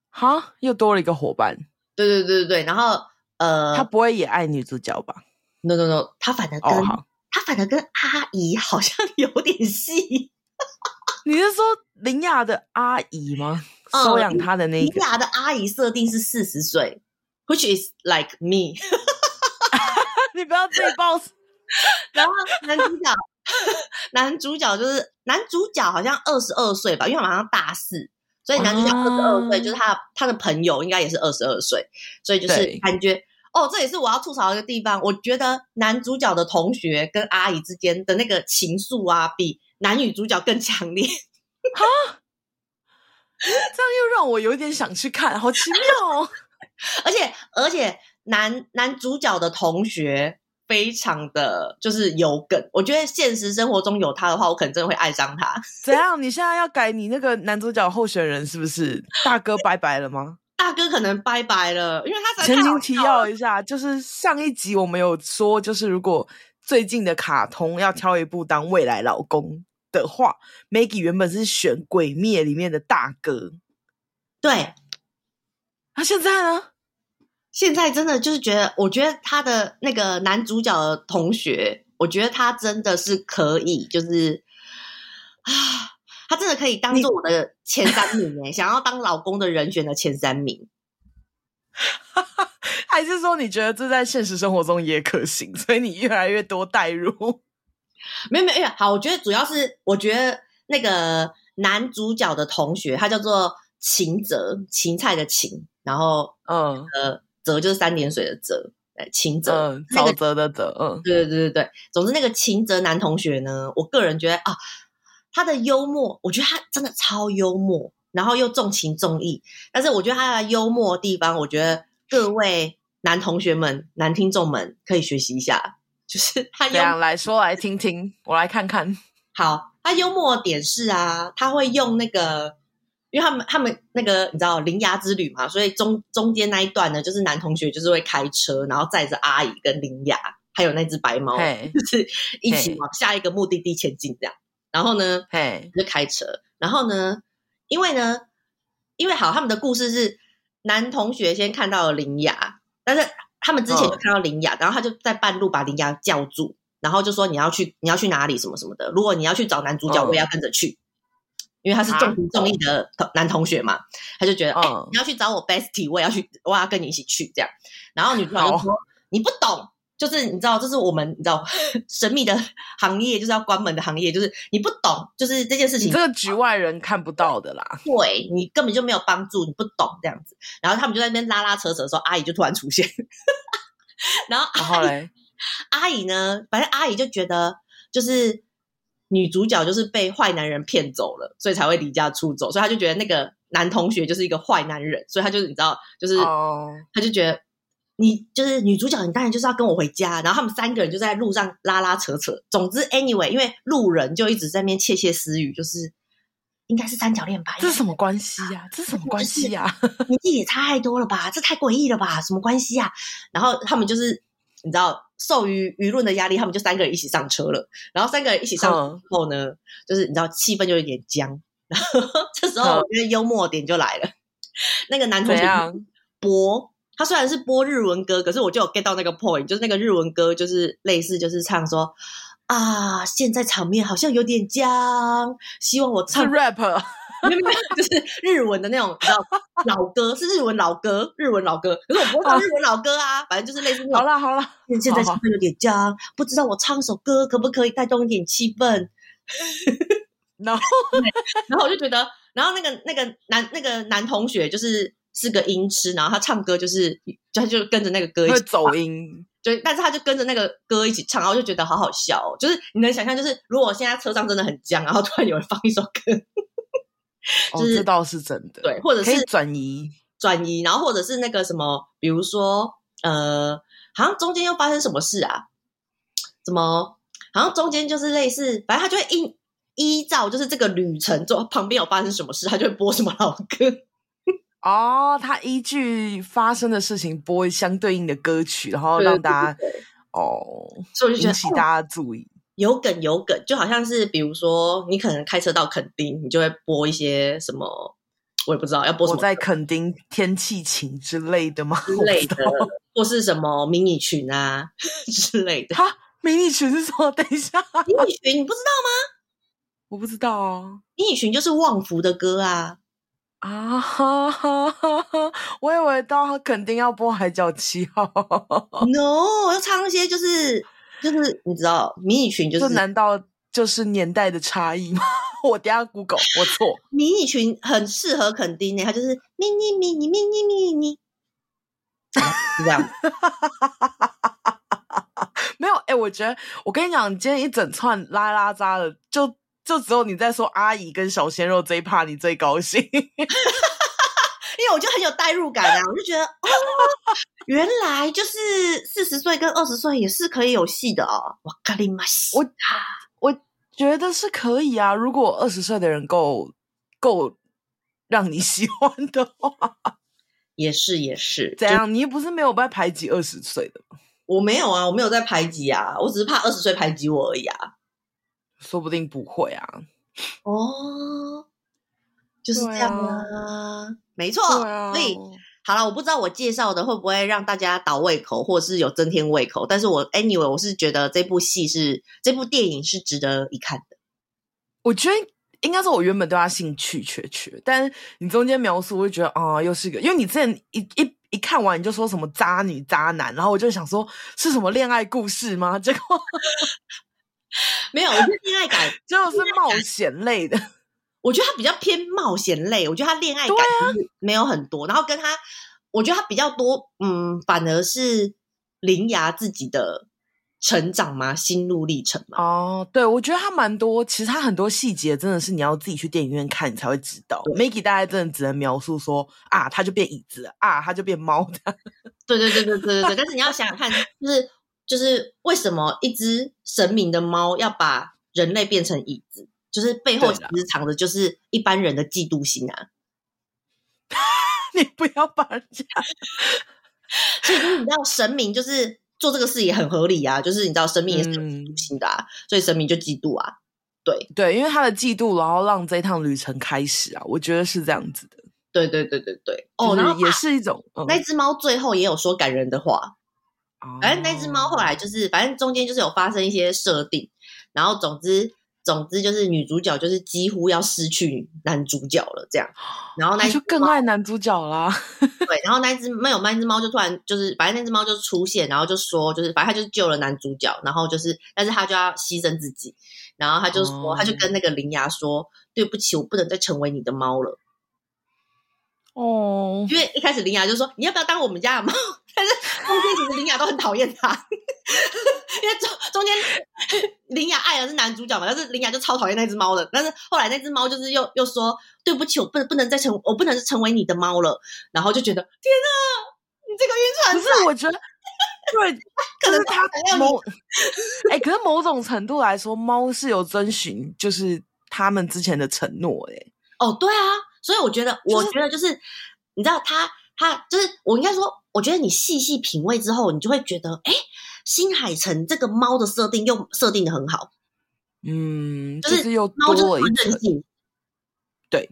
Speaker 2: 哈，又多了一个伙伴。
Speaker 1: 对对对对对，然后呃，
Speaker 2: 他不会也爱女主角吧
Speaker 1: ？No No No，他反而跟、哦、他反而跟阿姨好像 有点戏。
Speaker 2: 你是说林雅的阿姨吗？嗯、收养他的那个？
Speaker 1: 林雅的阿姨设定是四十岁，which is like me。
Speaker 2: 你不要自己爆。
Speaker 1: 然后男主角。男主角就是男主角，好像二十二岁吧，因为好像大四，所以男主角二十二岁，就是他他的朋友应该也是二十二岁，所以就是感觉哦，这也是我要吐槽的一个地方。我觉得男主角的同学跟阿姨之间的那个情愫啊，比男女主角更强烈。哈，
Speaker 2: 这样又让我有点想去看，好奇妙哦！
Speaker 1: 而且而且男男主角的同学。非常的就是有梗，我觉得现实生活中有他的话，我可能真的会爱上他。
Speaker 2: 怎样？你现在要改你那个男主角候选人是不是？大哥拜拜了吗？
Speaker 1: 大哥可能拜拜了，因为他
Speaker 2: 曾经提要一下，就是上一集我们有说，就是如果最近的卡通要挑一部当未来老公，的话，Maggie 原本是选《鬼灭》里面的大哥。
Speaker 1: 对，
Speaker 2: 那、啊、现在呢？
Speaker 1: 现在真的就是觉得，我觉得他的那个男主角的同学，我觉得他真的是可以，就是啊，他真的可以当做我的前三名诶，想要当老公的人选的前三名。
Speaker 2: 还是说你觉得这在现实生活中也可行？所以你越来越多代入？
Speaker 1: 没有没有，好，我觉得主要是我觉得那个男主角的同学，他叫做芹泽，芹菜的芹，然后嗯呃。泽就是三点水的泽，哎，秦泽，
Speaker 2: 嗯，沼泽的泽，嗯，
Speaker 1: 对对对对对。总之，那个秦泽男同学呢，我个人觉得啊，他的幽默，我觉得他真的超幽默，然后又重情重义。但是，我觉得他的幽默的地方，我觉得各位男同学们、男听众们可以学习一下，就是他这样
Speaker 2: 来说来听听，我来看看。
Speaker 1: 好，他幽默的点是啊，他会用那个。因为他们他们那个你知道铃芽之旅嘛，所以中中间那一段呢，就是男同学就是会开车，然后载着阿姨跟铃芽，还有那只白猫就是一起往下一个目的地前进这样。然后呢，
Speaker 2: 嘿，
Speaker 1: 就开车。然后呢，因为呢，因为好，他们的故事是男同学先看到了铃芽，但是他们之前就看到林雅，哦，然后他就在半路把林雅叫住，然后就说你要去你要去哪里什么什么的，如果你要去找男主角，哦，我也要跟着去。因为他是重情重义的男同学嘛，啊、他就觉得，哎、嗯欸，你要去找我 bestie，我也要去，我要跟你一起去，这样。然后女主角就说：“你不懂，就是你知道，这是我们你知道 神秘的行业，就是要关门的行业，就是你不懂，就是这件事情，
Speaker 2: 这个局外人看不到的啦。
Speaker 1: 对，你根本就没有帮助，你不懂这样子。然后他们就在那边拉拉扯扯的时候，阿姨就突然出现，然后然后嘞，阿姨呢，反正阿姨就觉得就是。女主角就是被坏男人骗走了，所以才会离家出走，所以她就觉得那个男同学就是一个坏男人，所以她就是你知道，就是、oh. 他就觉得你就是女主角，你当然就是要跟我回家。然后他们三个人就在路上拉拉扯扯。总之，anyway，因为路人就一直在那边窃窃私语，就是应该是三角恋吧？
Speaker 2: 这是什么关系呀、啊？这是什么 关系呀、啊？
Speaker 1: 年纪也差太多了吧？这太诡异了吧？什么关系呀、啊？然后他们就是。你知道，受于舆论的压力，他们就三个人一起上车了。然后三个人一起上车之后呢，就是你知道气氛就有点僵。然 后这时候我觉得幽默点就来了。那个男同学播，他虽然是播日文歌，可是我就有 get 到那个 point，就是那个日文歌就是类似就是唱说啊，现在场面好像有点僵，希望我唱
Speaker 2: rap。
Speaker 1: 没有没有，就是日文的那种，你知道老歌是日文老歌，日文老歌。可是我不会唱日文老歌啊，反正就是类似那种。
Speaker 2: 好啦好啦，
Speaker 1: 现在场面有点僵，不知道我唱首歌可不可以带动一点气氛？
Speaker 2: 然后，
Speaker 1: 然后我就觉得，然后那个那个男那个男同学就是是个音痴，然后他唱歌就是就他就跟着那个歌一起
Speaker 2: 走音，
Speaker 1: 就但是他就跟着那个歌一起唱，然后就觉得好好笑哦。就是你能想象，就是如果现在车上真的很僵，然后突然有人放一首歌。就是、
Speaker 2: 哦，这倒是真的。
Speaker 1: 对，或者是
Speaker 2: 转移
Speaker 1: 转移，然后或者是那个什么，比如说呃，好像中间又发生什么事啊？怎么好像中间就是类似，反正他就会依依照就是这个旅程，就旁边有发生什么事，他就会播什么老歌。
Speaker 2: 哦，他依据发生的事情播相对应的歌曲，然后让大家哦，所以就引起大家注意。
Speaker 1: 有梗有梗，就好像是比如说，你可能开车到垦丁，你就会播一些什么，我也不知道要播什么。
Speaker 2: 我在垦丁天气晴之类的吗？
Speaker 1: 之 类的，或是什么迷你裙啊 之类的。
Speaker 2: 哈，迷你裙是什么？等一下，
Speaker 1: 迷你裙你不知道吗？
Speaker 2: 我不知道啊，
Speaker 1: 迷你裙就是旺福的歌啊
Speaker 2: 啊哈哈哈哈！我以为到肯定要播海角七号
Speaker 1: ，no，要唱一些就是。就是你知道，迷你裙就是，
Speaker 2: 这难道就是年代的差异吗？我等下 Google，我错。
Speaker 1: 迷你裙很适合肯定呢，它就是迷你迷你迷你迷你，是这样。
Speaker 2: 没有，哎、欸，我觉得我跟你讲，今天一整串拉拉杂的，就就只有你在说阿姨跟小鲜肉这一趴，你最高兴。
Speaker 1: 因为我就很有代入感啊，我就觉得哦，原来就是四十岁跟二十岁也是可以有戏的哦。哇咖喱玛西，
Speaker 2: 我我觉得是可以啊。如果二十岁的人够够让你喜欢的话，
Speaker 1: 也是也是。
Speaker 2: 怎样？你不是没有在排挤二十岁的吗？
Speaker 1: 我没有啊，我没有在排挤啊，我只是怕二十岁排挤我而已啊。
Speaker 2: 说不定不会啊。
Speaker 1: 哦，就是这样啊，啊没错。
Speaker 2: 啊、
Speaker 1: 所以好了，我不知道我介绍的会不会让大家倒胃口，或者是有增添胃口。但是我 anyway，我是觉得这部戏是这部电影是值得一看的。
Speaker 2: 我觉得应该是我原本对他兴趣缺缺，但是你中间描述，我就觉得啊、呃，又是一个，因为你之前一一。一看完你就说什么渣女渣男，然后我就想说是什么恋爱故事吗？结果
Speaker 1: 没有，我觉得恋爱感
Speaker 2: 就是冒险类的。
Speaker 1: 我觉得他比较偏冒险类，我觉得他恋爱感没有很多。啊、然后跟他，我觉得他比较多，嗯，反而是林芽自己的。成长嘛？心路历程嘛？
Speaker 2: 哦，对，我觉得他蛮多。其实他很多细节真的是你要自己去电影院看，你才会知道。Maggie 大概真的只能描述说啊，他就变椅子了啊，他就变猫的。
Speaker 1: 对对对对对对对。但是你要想想看，就是就是为什么一只神明的猫要把人类变成椅子？就是背后其实藏的就是一般人的嫉妒心啊！
Speaker 2: 你不要把人家。
Speaker 1: 所以你知道神明就是。做这个事也很合理啊，就是你知道，神明也是有嫉妒心的啊，嗯、所以神明就嫉妒啊，对
Speaker 2: 对，因为他的嫉妒，然后让这一趟旅程开始啊，我觉得是这样子的，
Speaker 1: 对对对对对，
Speaker 2: 哦，然后也是一种，
Speaker 1: 嗯、那只猫最后也有说感人的话，哦、反正那只猫后来就是，反正中间就是有发生一些设定，然后总之。总之就是女主角就是几乎要失去男主角了，这样，然后那
Speaker 2: 就更爱男主角啦。
Speaker 1: 对，然后那只没有那只猫就突然就是，反正那只猫就出现，然后就说就是，反正他就救了男主角，然后就是，但是他就要牺牲自己，然后他就说，哦、他就跟那个铃芽说，对不起，我不能再成为你的猫了。
Speaker 2: 哦，
Speaker 1: 因为一开始林雅就说你要不要当我们家的猫，但是中间其实林雅都很讨厌他，因为中中间林雅爱的是男主角嘛，但是林雅就超讨厌那只猫的。但是后来那只猫就是又又说对不起，我不能不能再成我不能成为你的猫了，然后就觉得天哪，你这个晕船。
Speaker 2: 不是，我觉得 对，可是他某哎、欸，可是某种程度来说，猫是有遵循就是他们之前的承诺哎、欸。
Speaker 1: 哦，对啊。所以我觉得，我觉得就是，你知道他，他就是我应该说，我觉得你细细品味之后，你就会觉得，哎，新海诚这个猫的设定又设定的很好，
Speaker 2: 嗯，
Speaker 1: 就是猫就是很任性，
Speaker 2: 对，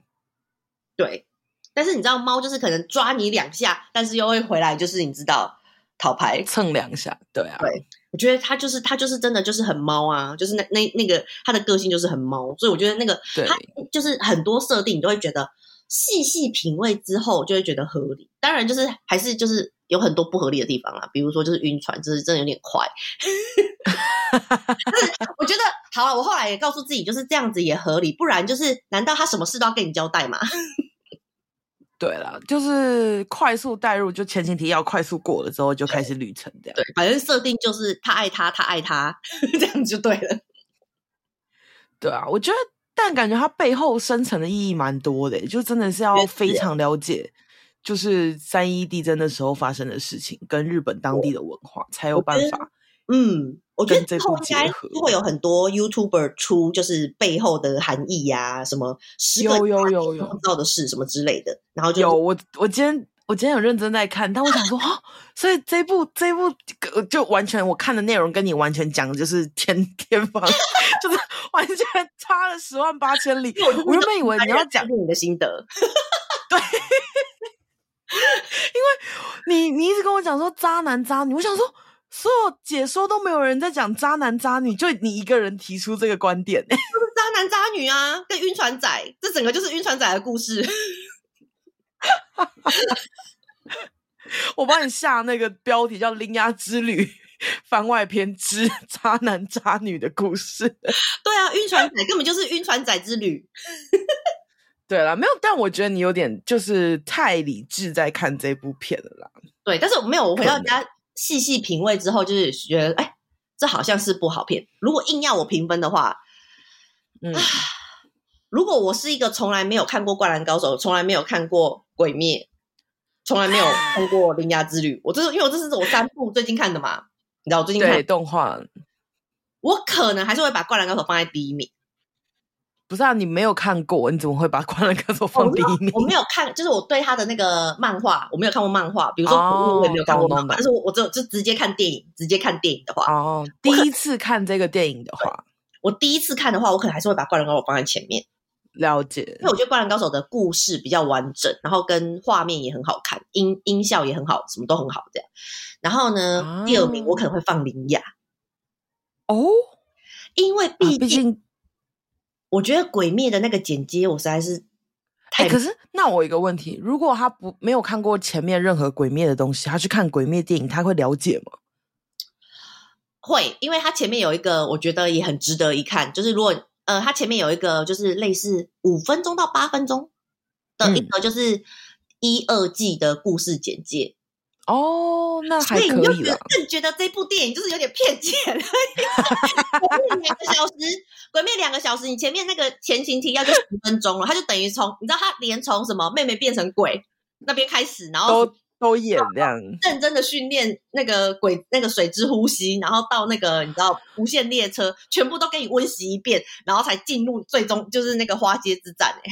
Speaker 1: 对，但是你知道猫就是可能抓你两下，但是又会回来，就是你知道讨牌
Speaker 2: 蹭两下，对啊，
Speaker 1: 对，我觉得他就是他就是真的就是很猫啊，就是那那那个他的个性就是很猫，所以我觉得那个他就是很多设定你都会觉得。细细品味之后，就会觉得合理。当然，就是还是就是有很多不合理的地方啦，比如说就是晕船，就是真的有点快。但是我觉得好了，我后来也告诉自己，就是这样子也合理。不然就是，难道他什么事都要跟你交代吗？
Speaker 2: 对了，就是快速带入，就前情提要快速过了之后，就开始旅程这样。
Speaker 1: 对，反正设定就是他爱他，他爱他，这样就对了。
Speaker 2: 对啊，我觉得。但感觉它背后深层的意义蛮多的，就真的是要非常了解，就是三一地震的时候发生的事情，跟日本当地的文化，才有办法。
Speaker 1: 嗯，我觉得之后应该会有很多 YouTuber 出，就是背后的含义呀、啊，什么
Speaker 2: 有有有有
Speaker 1: 知道的事什么之类的。然后就
Speaker 2: 有我我今天。我今天有认真在看，但我想说，哦，所以这部这部就完全我看的内容跟你完全讲的就是天 天方，就是完全差了十万八千里。我原本以为你要讲
Speaker 1: 你的心得，
Speaker 2: 对，因为你你一直跟我讲说渣男渣女，我想说所有解说都没有人在讲渣男渣女，就你一个人提出这个观点，就是
Speaker 1: 渣男渣女啊，跟晕船仔，这整个就是晕船仔的故事。
Speaker 2: 我帮你下那个标题叫《铃芽之旅番外篇之渣男渣女的故事》。
Speaker 1: 对啊，晕船仔根本就是晕船仔之旅。
Speaker 2: 对啦，没有，但我觉得你有点就是太理智在看这部片了啦。
Speaker 1: 对，但是我没有，我回到家细细品味之后，就是觉得，哎，这好像是部好片。如果硬要我评分的话，嗯。如果我是一个从来没有看过《灌篮高手》，从来没有看过《鬼灭》，从来没有看过《铃芽之旅》，我这是因为我这是我三部最近看的嘛，你知道我最近看
Speaker 2: 对动画，
Speaker 1: 我可能还是会把《灌篮高手》放在第一名。
Speaker 2: 不是啊，你没有看过，你怎么会把《灌篮高手》放第一名？
Speaker 1: 我没有看，就是我对他的那个漫画，我没有看过漫画，比如说我也没有看过漫画，但是我我只有就直接看电影，直接看电影的话，
Speaker 2: 哦，第一次看这个电影的话。
Speaker 1: 我第一次看的话，我可能还是会把《灌篮高手》放在前面。
Speaker 2: 了解，
Speaker 1: 因为我觉得《灌篮高手》的故事比较完整，然后跟画面也很好看，音音效也很好，什么都很好这样。然后呢，啊、第二名我可能会放《铃雅》
Speaker 2: 哦，
Speaker 1: 因为毕竟，
Speaker 2: 啊、毕竟
Speaker 1: 我觉得《鬼灭》的那个剪接，我实在是太……
Speaker 2: 哎，可是那我有一个问题，如果他不没有看过前面任何《鬼灭》的东西，他去看《鬼灭》电影，他会了解吗？
Speaker 1: 会，因为他前面有一个，我觉得也很值得一看，就是如果。呃，他前面有一个就是类似五分钟到八分钟的一个就是一二季的故事简介。
Speaker 2: 嗯、哦，那还可以了。
Speaker 1: 所以你就觉得更觉得这部电影就是有点骗钱。鬼灭两个小时，鬼灭两个小时，你前面那个前情提要就十分钟了，它就等于从你知道他连从什么妹妹变成鬼那边开始，然后。
Speaker 2: 都演这样，
Speaker 1: 认真的训练那个鬼那个水之呼吸，然后到那个你知道无限列车，全部都给你温习一遍，然后才进入最终就是那个花街之战哎、
Speaker 2: 欸。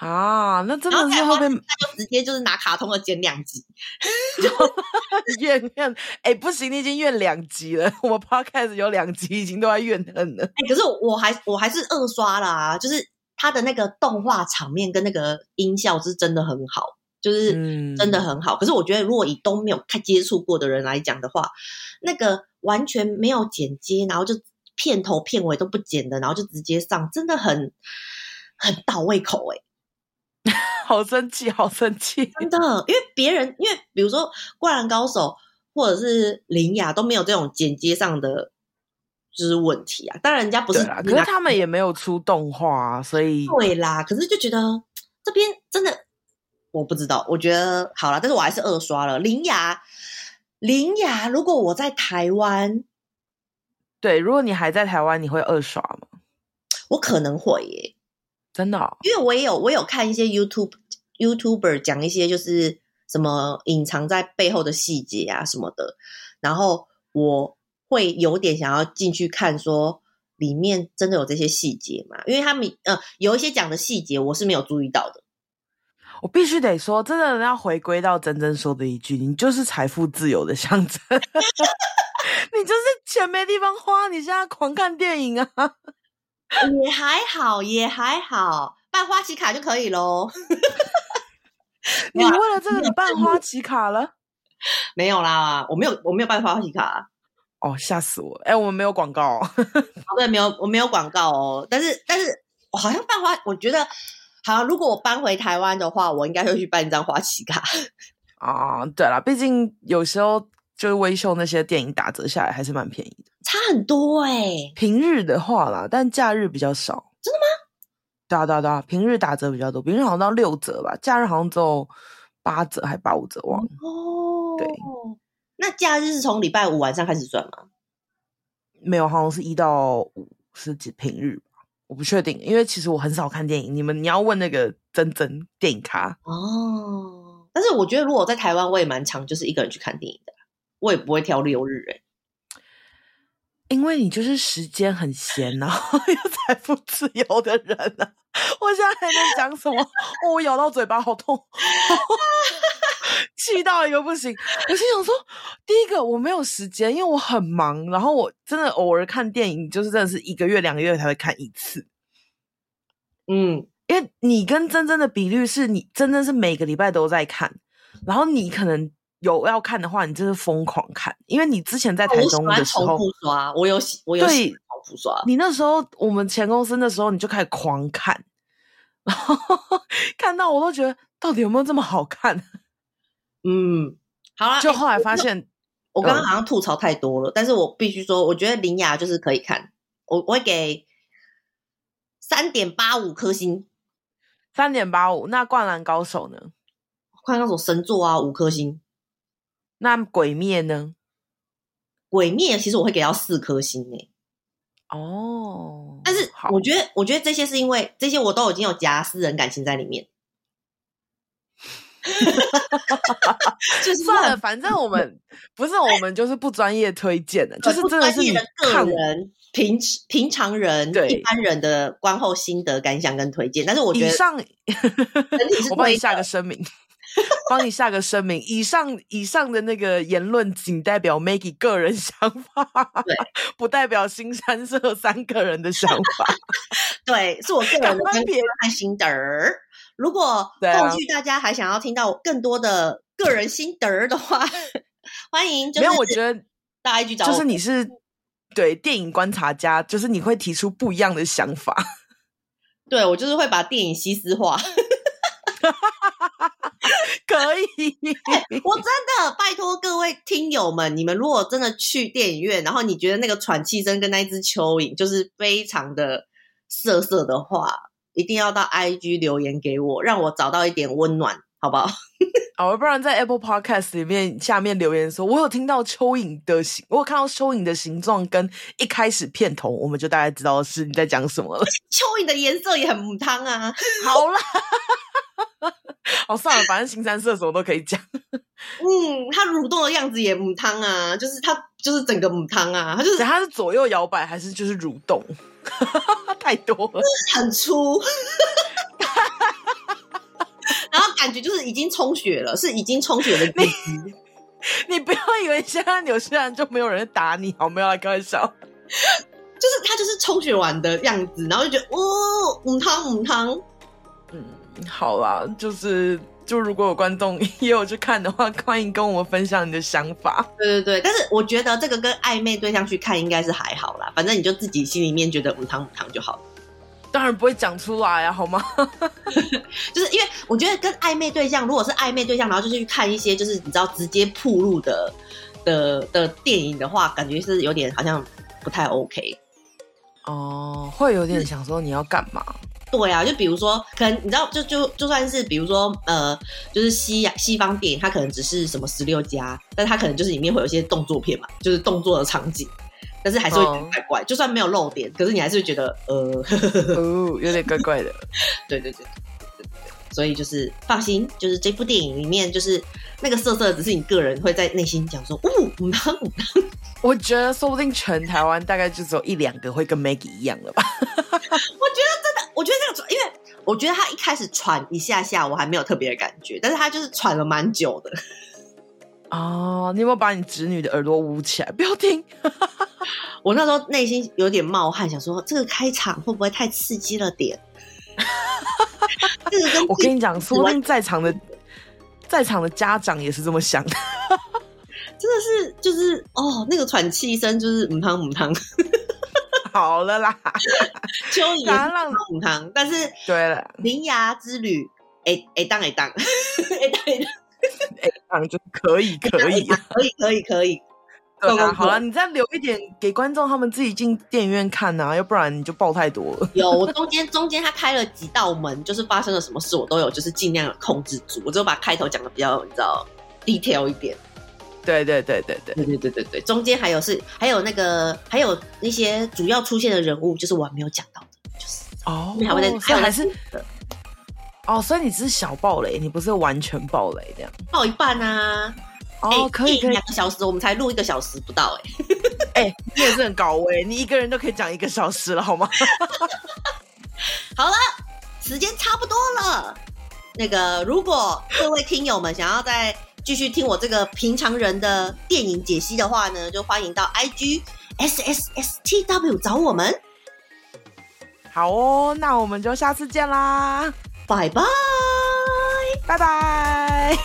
Speaker 2: 啊，那真的是后面
Speaker 1: 那就直接就是拿卡通的剪两集，就
Speaker 2: 怨恨哎不行，你已经怨两集了，我们 podcast 有两集已经都在怨恨了。
Speaker 1: 哎，可是我还我还是二刷啦，就是他的那个动画场面跟那个音效是真的很好。就是真的很好，嗯，可是我觉得如果以都没有看接触过的人来讲的话，那个完全没有剪接，然后就片头片尾都不剪的，然后就直接上，真的很很倒胃口哎，
Speaker 2: 好生气，好生气，
Speaker 1: 真的，因为别人因为比如说《灌篮高手》或者是《铃芽》都没有这种剪接上的就是问题啊，当然人家不是啦，
Speaker 2: 可是他们也没有出动画啊，所以
Speaker 1: 对啦，可是就觉得这边真的。我不知道，我觉得好了，但是我还是二刷了《铃芽》。铃芽，如果我在台湾，
Speaker 2: 对，如果你还在台湾，你会二刷吗？
Speaker 1: 我可能会耶，
Speaker 2: 真的哦，
Speaker 1: 因为我也有我有看一些 YouTube YouTuber 讲一些就是什么隐藏在背后的细节啊什么的，然后我会有点想要进去看，说里面真的有这些细节吗？因为他们呃有一些讲的细节我是没有注意到的。
Speaker 2: 我必须得说，真的要回归到真真说的一句：“你就是财富自由的象征，你就是钱没地方花，你现在狂看电影啊，
Speaker 1: 也还好，也还好，办花旗卡就可以喽。
Speaker 2: 你为了这个，你办花旗卡了？
Speaker 1: 没有啦，我没有，我没有办花旗卡。
Speaker 2: 哦，吓死我！哎，我们没有广告，
Speaker 1: 对，没有，我没有广告哦。但是，但是我好像办花，我觉得。好，如果我搬回台湾的话，我应该会去办一张花旗卡。
Speaker 2: 啊，对了，毕竟有时候就是微秀那些电影打折下来还是蛮便宜的，
Speaker 1: 差很多哎、欸。
Speaker 2: 平日的话啦，但假日比较少。
Speaker 1: 真的吗？
Speaker 2: 对啊，对啊，对啊，平日打折比较多，平日好像到六折吧，假日好像只有八折还八五折，忘了。
Speaker 1: 哦，
Speaker 2: 对。
Speaker 1: 那假日是从礼拜五晚上开始算吗？
Speaker 2: 没有，好像是一到五是指平日。我不确定，因为其实我很少看电影。你们你要问那个真真电影咖
Speaker 1: 哦。但是我觉得，如果我在台湾，我也蛮常就是一个人去看电影的，我也不会挑六日哎。
Speaker 2: 因为你就是时间很闲，然后 又财富自由的人啊！我现在还能讲什么？哦，我咬到嘴巴好痛，气到一个不行。我心想说，第一个我没有时间，因为我很忙，然后我真的偶尔看电影，就是真的是一个月、两个月才会看一次。
Speaker 1: 嗯，
Speaker 2: 因为你跟真真的比率是你真真是每个礼拜都在看，然后你可能。有要看的话，你真是疯狂看，因为你之前在台中的时候，
Speaker 1: 重复刷，我有我有重复刷。
Speaker 2: 你那时候我们前公司那时候，你就开始狂看，然后 看到我都觉得到底有没有这么好看？
Speaker 1: 嗯，好了，
Speaker 2: 就后来发现，
Speaker 1: 欸、我刚刚好像吐槽太多了，嗯、但是我必须说，我觉得铃芽就是可以看，我我会给三点八五颗星，
Speaker 2: 三点八五。那灌篮高手呢？
Speaker 1: 灌篮高手神作啊，五颗星。
Speaker 2: 那鬼灭呢？
Speaker 1: 鬼灭其实我会给到四颗星诶。
Speaker 2: 哦，
Speaker 1: 但是我觉得，我觉得这些是因为这些我都已经有夹私人感情在里面。
Speaker 2: 就算了，反正我们不是我们就是不专业推荐的，就是真的是你
Speaker 1: 个人平平常人对一般人的观后心得感想跟推荐。但是我觉得以
Speaker 2: 上，我帮你下个声明。帮你下个声明，以上以上的那个言论仅代表 Maggie 个人想法，
Speaker 1: 对，
Speaker 2: 不代表新三社三个人的想法。
Speaker 1: 对，是我个人的看心得儿。如果后续大家还想要听到更多的个人心得儿的话，欢迎。就是、
Speaker 2: 没有，我觉得
Speaker 1: 大 IG 找我，
Speaker 2: 就是你是对电影观察家，就是你会提出不一样的想法。
Speaker 1: 对，我就是会把电影西斯化。
Speaker 2: 可以、
Speaker 1: 欸，我真的拜托各位听友们，你们如果真的去电影院，然后你觉得那个喘气声跟那只蚯蚓就是非常的涩涩的话，一定要到 IG 留言给我，让我找到一点温暖，好不好？
Speaker 2: 哦，不然在 Apple Podcast 里面下面留言说，我有听到蚯蚓的形，我有看到蚯蚓的形状跟一开始片头，我们就大概知道是你在讲什么了。
Speaker 1: 蚯蚓的颜色也很母汤啊。
Speaker 2: 好啦。哦，算了，反正新三色什么都可以讲。
Speaker 1: 嗯，它蠕动的样子也母汤啊，就是它就是整个母汤啊，它就是
Speaker 2: 它是左右摇摆还是就是蠕动？太多了，
Speaker 1: 很粗。然后感觉就是已经充血了，是已经充血的你。
Speaker 2: 你不要以为现在纽西兰就没有人打你，好，没有来开玩笑。
Speaker 1: 就是它就是充血完的样子，然后就觉得哦，母汤母汤，
Speaker 2: 嗯。好啦，就是就如果有观众 也有去看的话，欢迎跟我们分享你的想法。
Speaker 1: 对对对，但是我觉得这个跟暧昧对象去看应该是还好啦，反正你就自己心里面觉得五汤五汤就好了。
Speaker 2: 当然不会讲出来啊，好吗？
Speaker 1: 就是因为我觉得跟暧昧对象，如果是暧昧对象，然后就是去看一些就是你知道直接铺路的的的电影的话，感觉是有点好像不太 OK。
Speaker 2: 哦，会有点想说你要干嘛？
Speaker 1: 对啊，就比如说，可能你知道，就就就算是比如说，呃，就是西西方电影，它可能只是什么十六加，但它可能就是里面会有一些动作片嘛，就是动作的场景，但是还是会怪怪，哦、就算没有露点，可是你还是会觉得呃 有点怪怪的。对对对对对对，所以就是放心，就是这部电影里面就是那个色色，只是你个人会在内心讲说，哦，五汤五汤。
Speaker 2: 我觉得说不定全台湾大概就只有一两个会跟 Maggie 一样了吧。
Speaker 1: 我觉得我觉得这个，因为我觉得他一开始喘一下下，我还没有特别的感觉，但是他就是喘了蛮久的。
Speaker 2: 哦，你有没有把你侄女的耳朵捂起来？不要听。
Speaker 1: 我那时候内心有点冒汗，想说这个开场会不会太刺激了点？
Speaker 2: 这个跟我跟你讲，说不定在场的在场的家长也是这么想的。
Speaker 1: 真的是，就是哦，那个喘气声就是母汤母汤，
Speaker 2: 好了啦，
Speaker 1: 蚯蚓浪母汤，但是
Speaker 2: 对了，
Speaker 1: 铃芽之旅，哎哎当哎当，哎当 哎
Speaker 2: 当，就可以可以。
Speaker 1: 可以可以可以，
Speaker 2: 对啊，好了，你再留一点给观众，他们自己进电影院看呐，要不然你就爆太多了。
Speaker 1: 有，我中间中间他开了几道门，就是发生了什么事，我都有就是尽量控制住，我只有把开头讲的比较你知道 detail 一点。
Speaker 2: 对对对对对
Speaker 1: 对对对对对，中间还有是还有那个还有那些主要出现的人物，就是我还没有讲到的，就是
Speaker 2: 哦，
Speaker 1: 还会再还有还是
Speaker 2: 哦，所以你只是小爆雷，你不是完全爆雷这样，
Speaker 1: 爆一半啊？
Speaker 2: 哦，可以可以，
Speaker 1: 两个小时我们才录一个小时不到
Speaker 2: 哎，哎，你也是很高危，你一个人都可以讲一个小时了好吗？
Speaker 1: 好了，时间差不多了，那个如果各位听友们想要在。继续听我这个平常人的电影解析的话呢，就欢迎到 IG S S S T W 找我们。
Speaker 2: 好哦，那我们就下次见啦，
Speaker 1: 拜拜，
Speaker 2: 拜拜。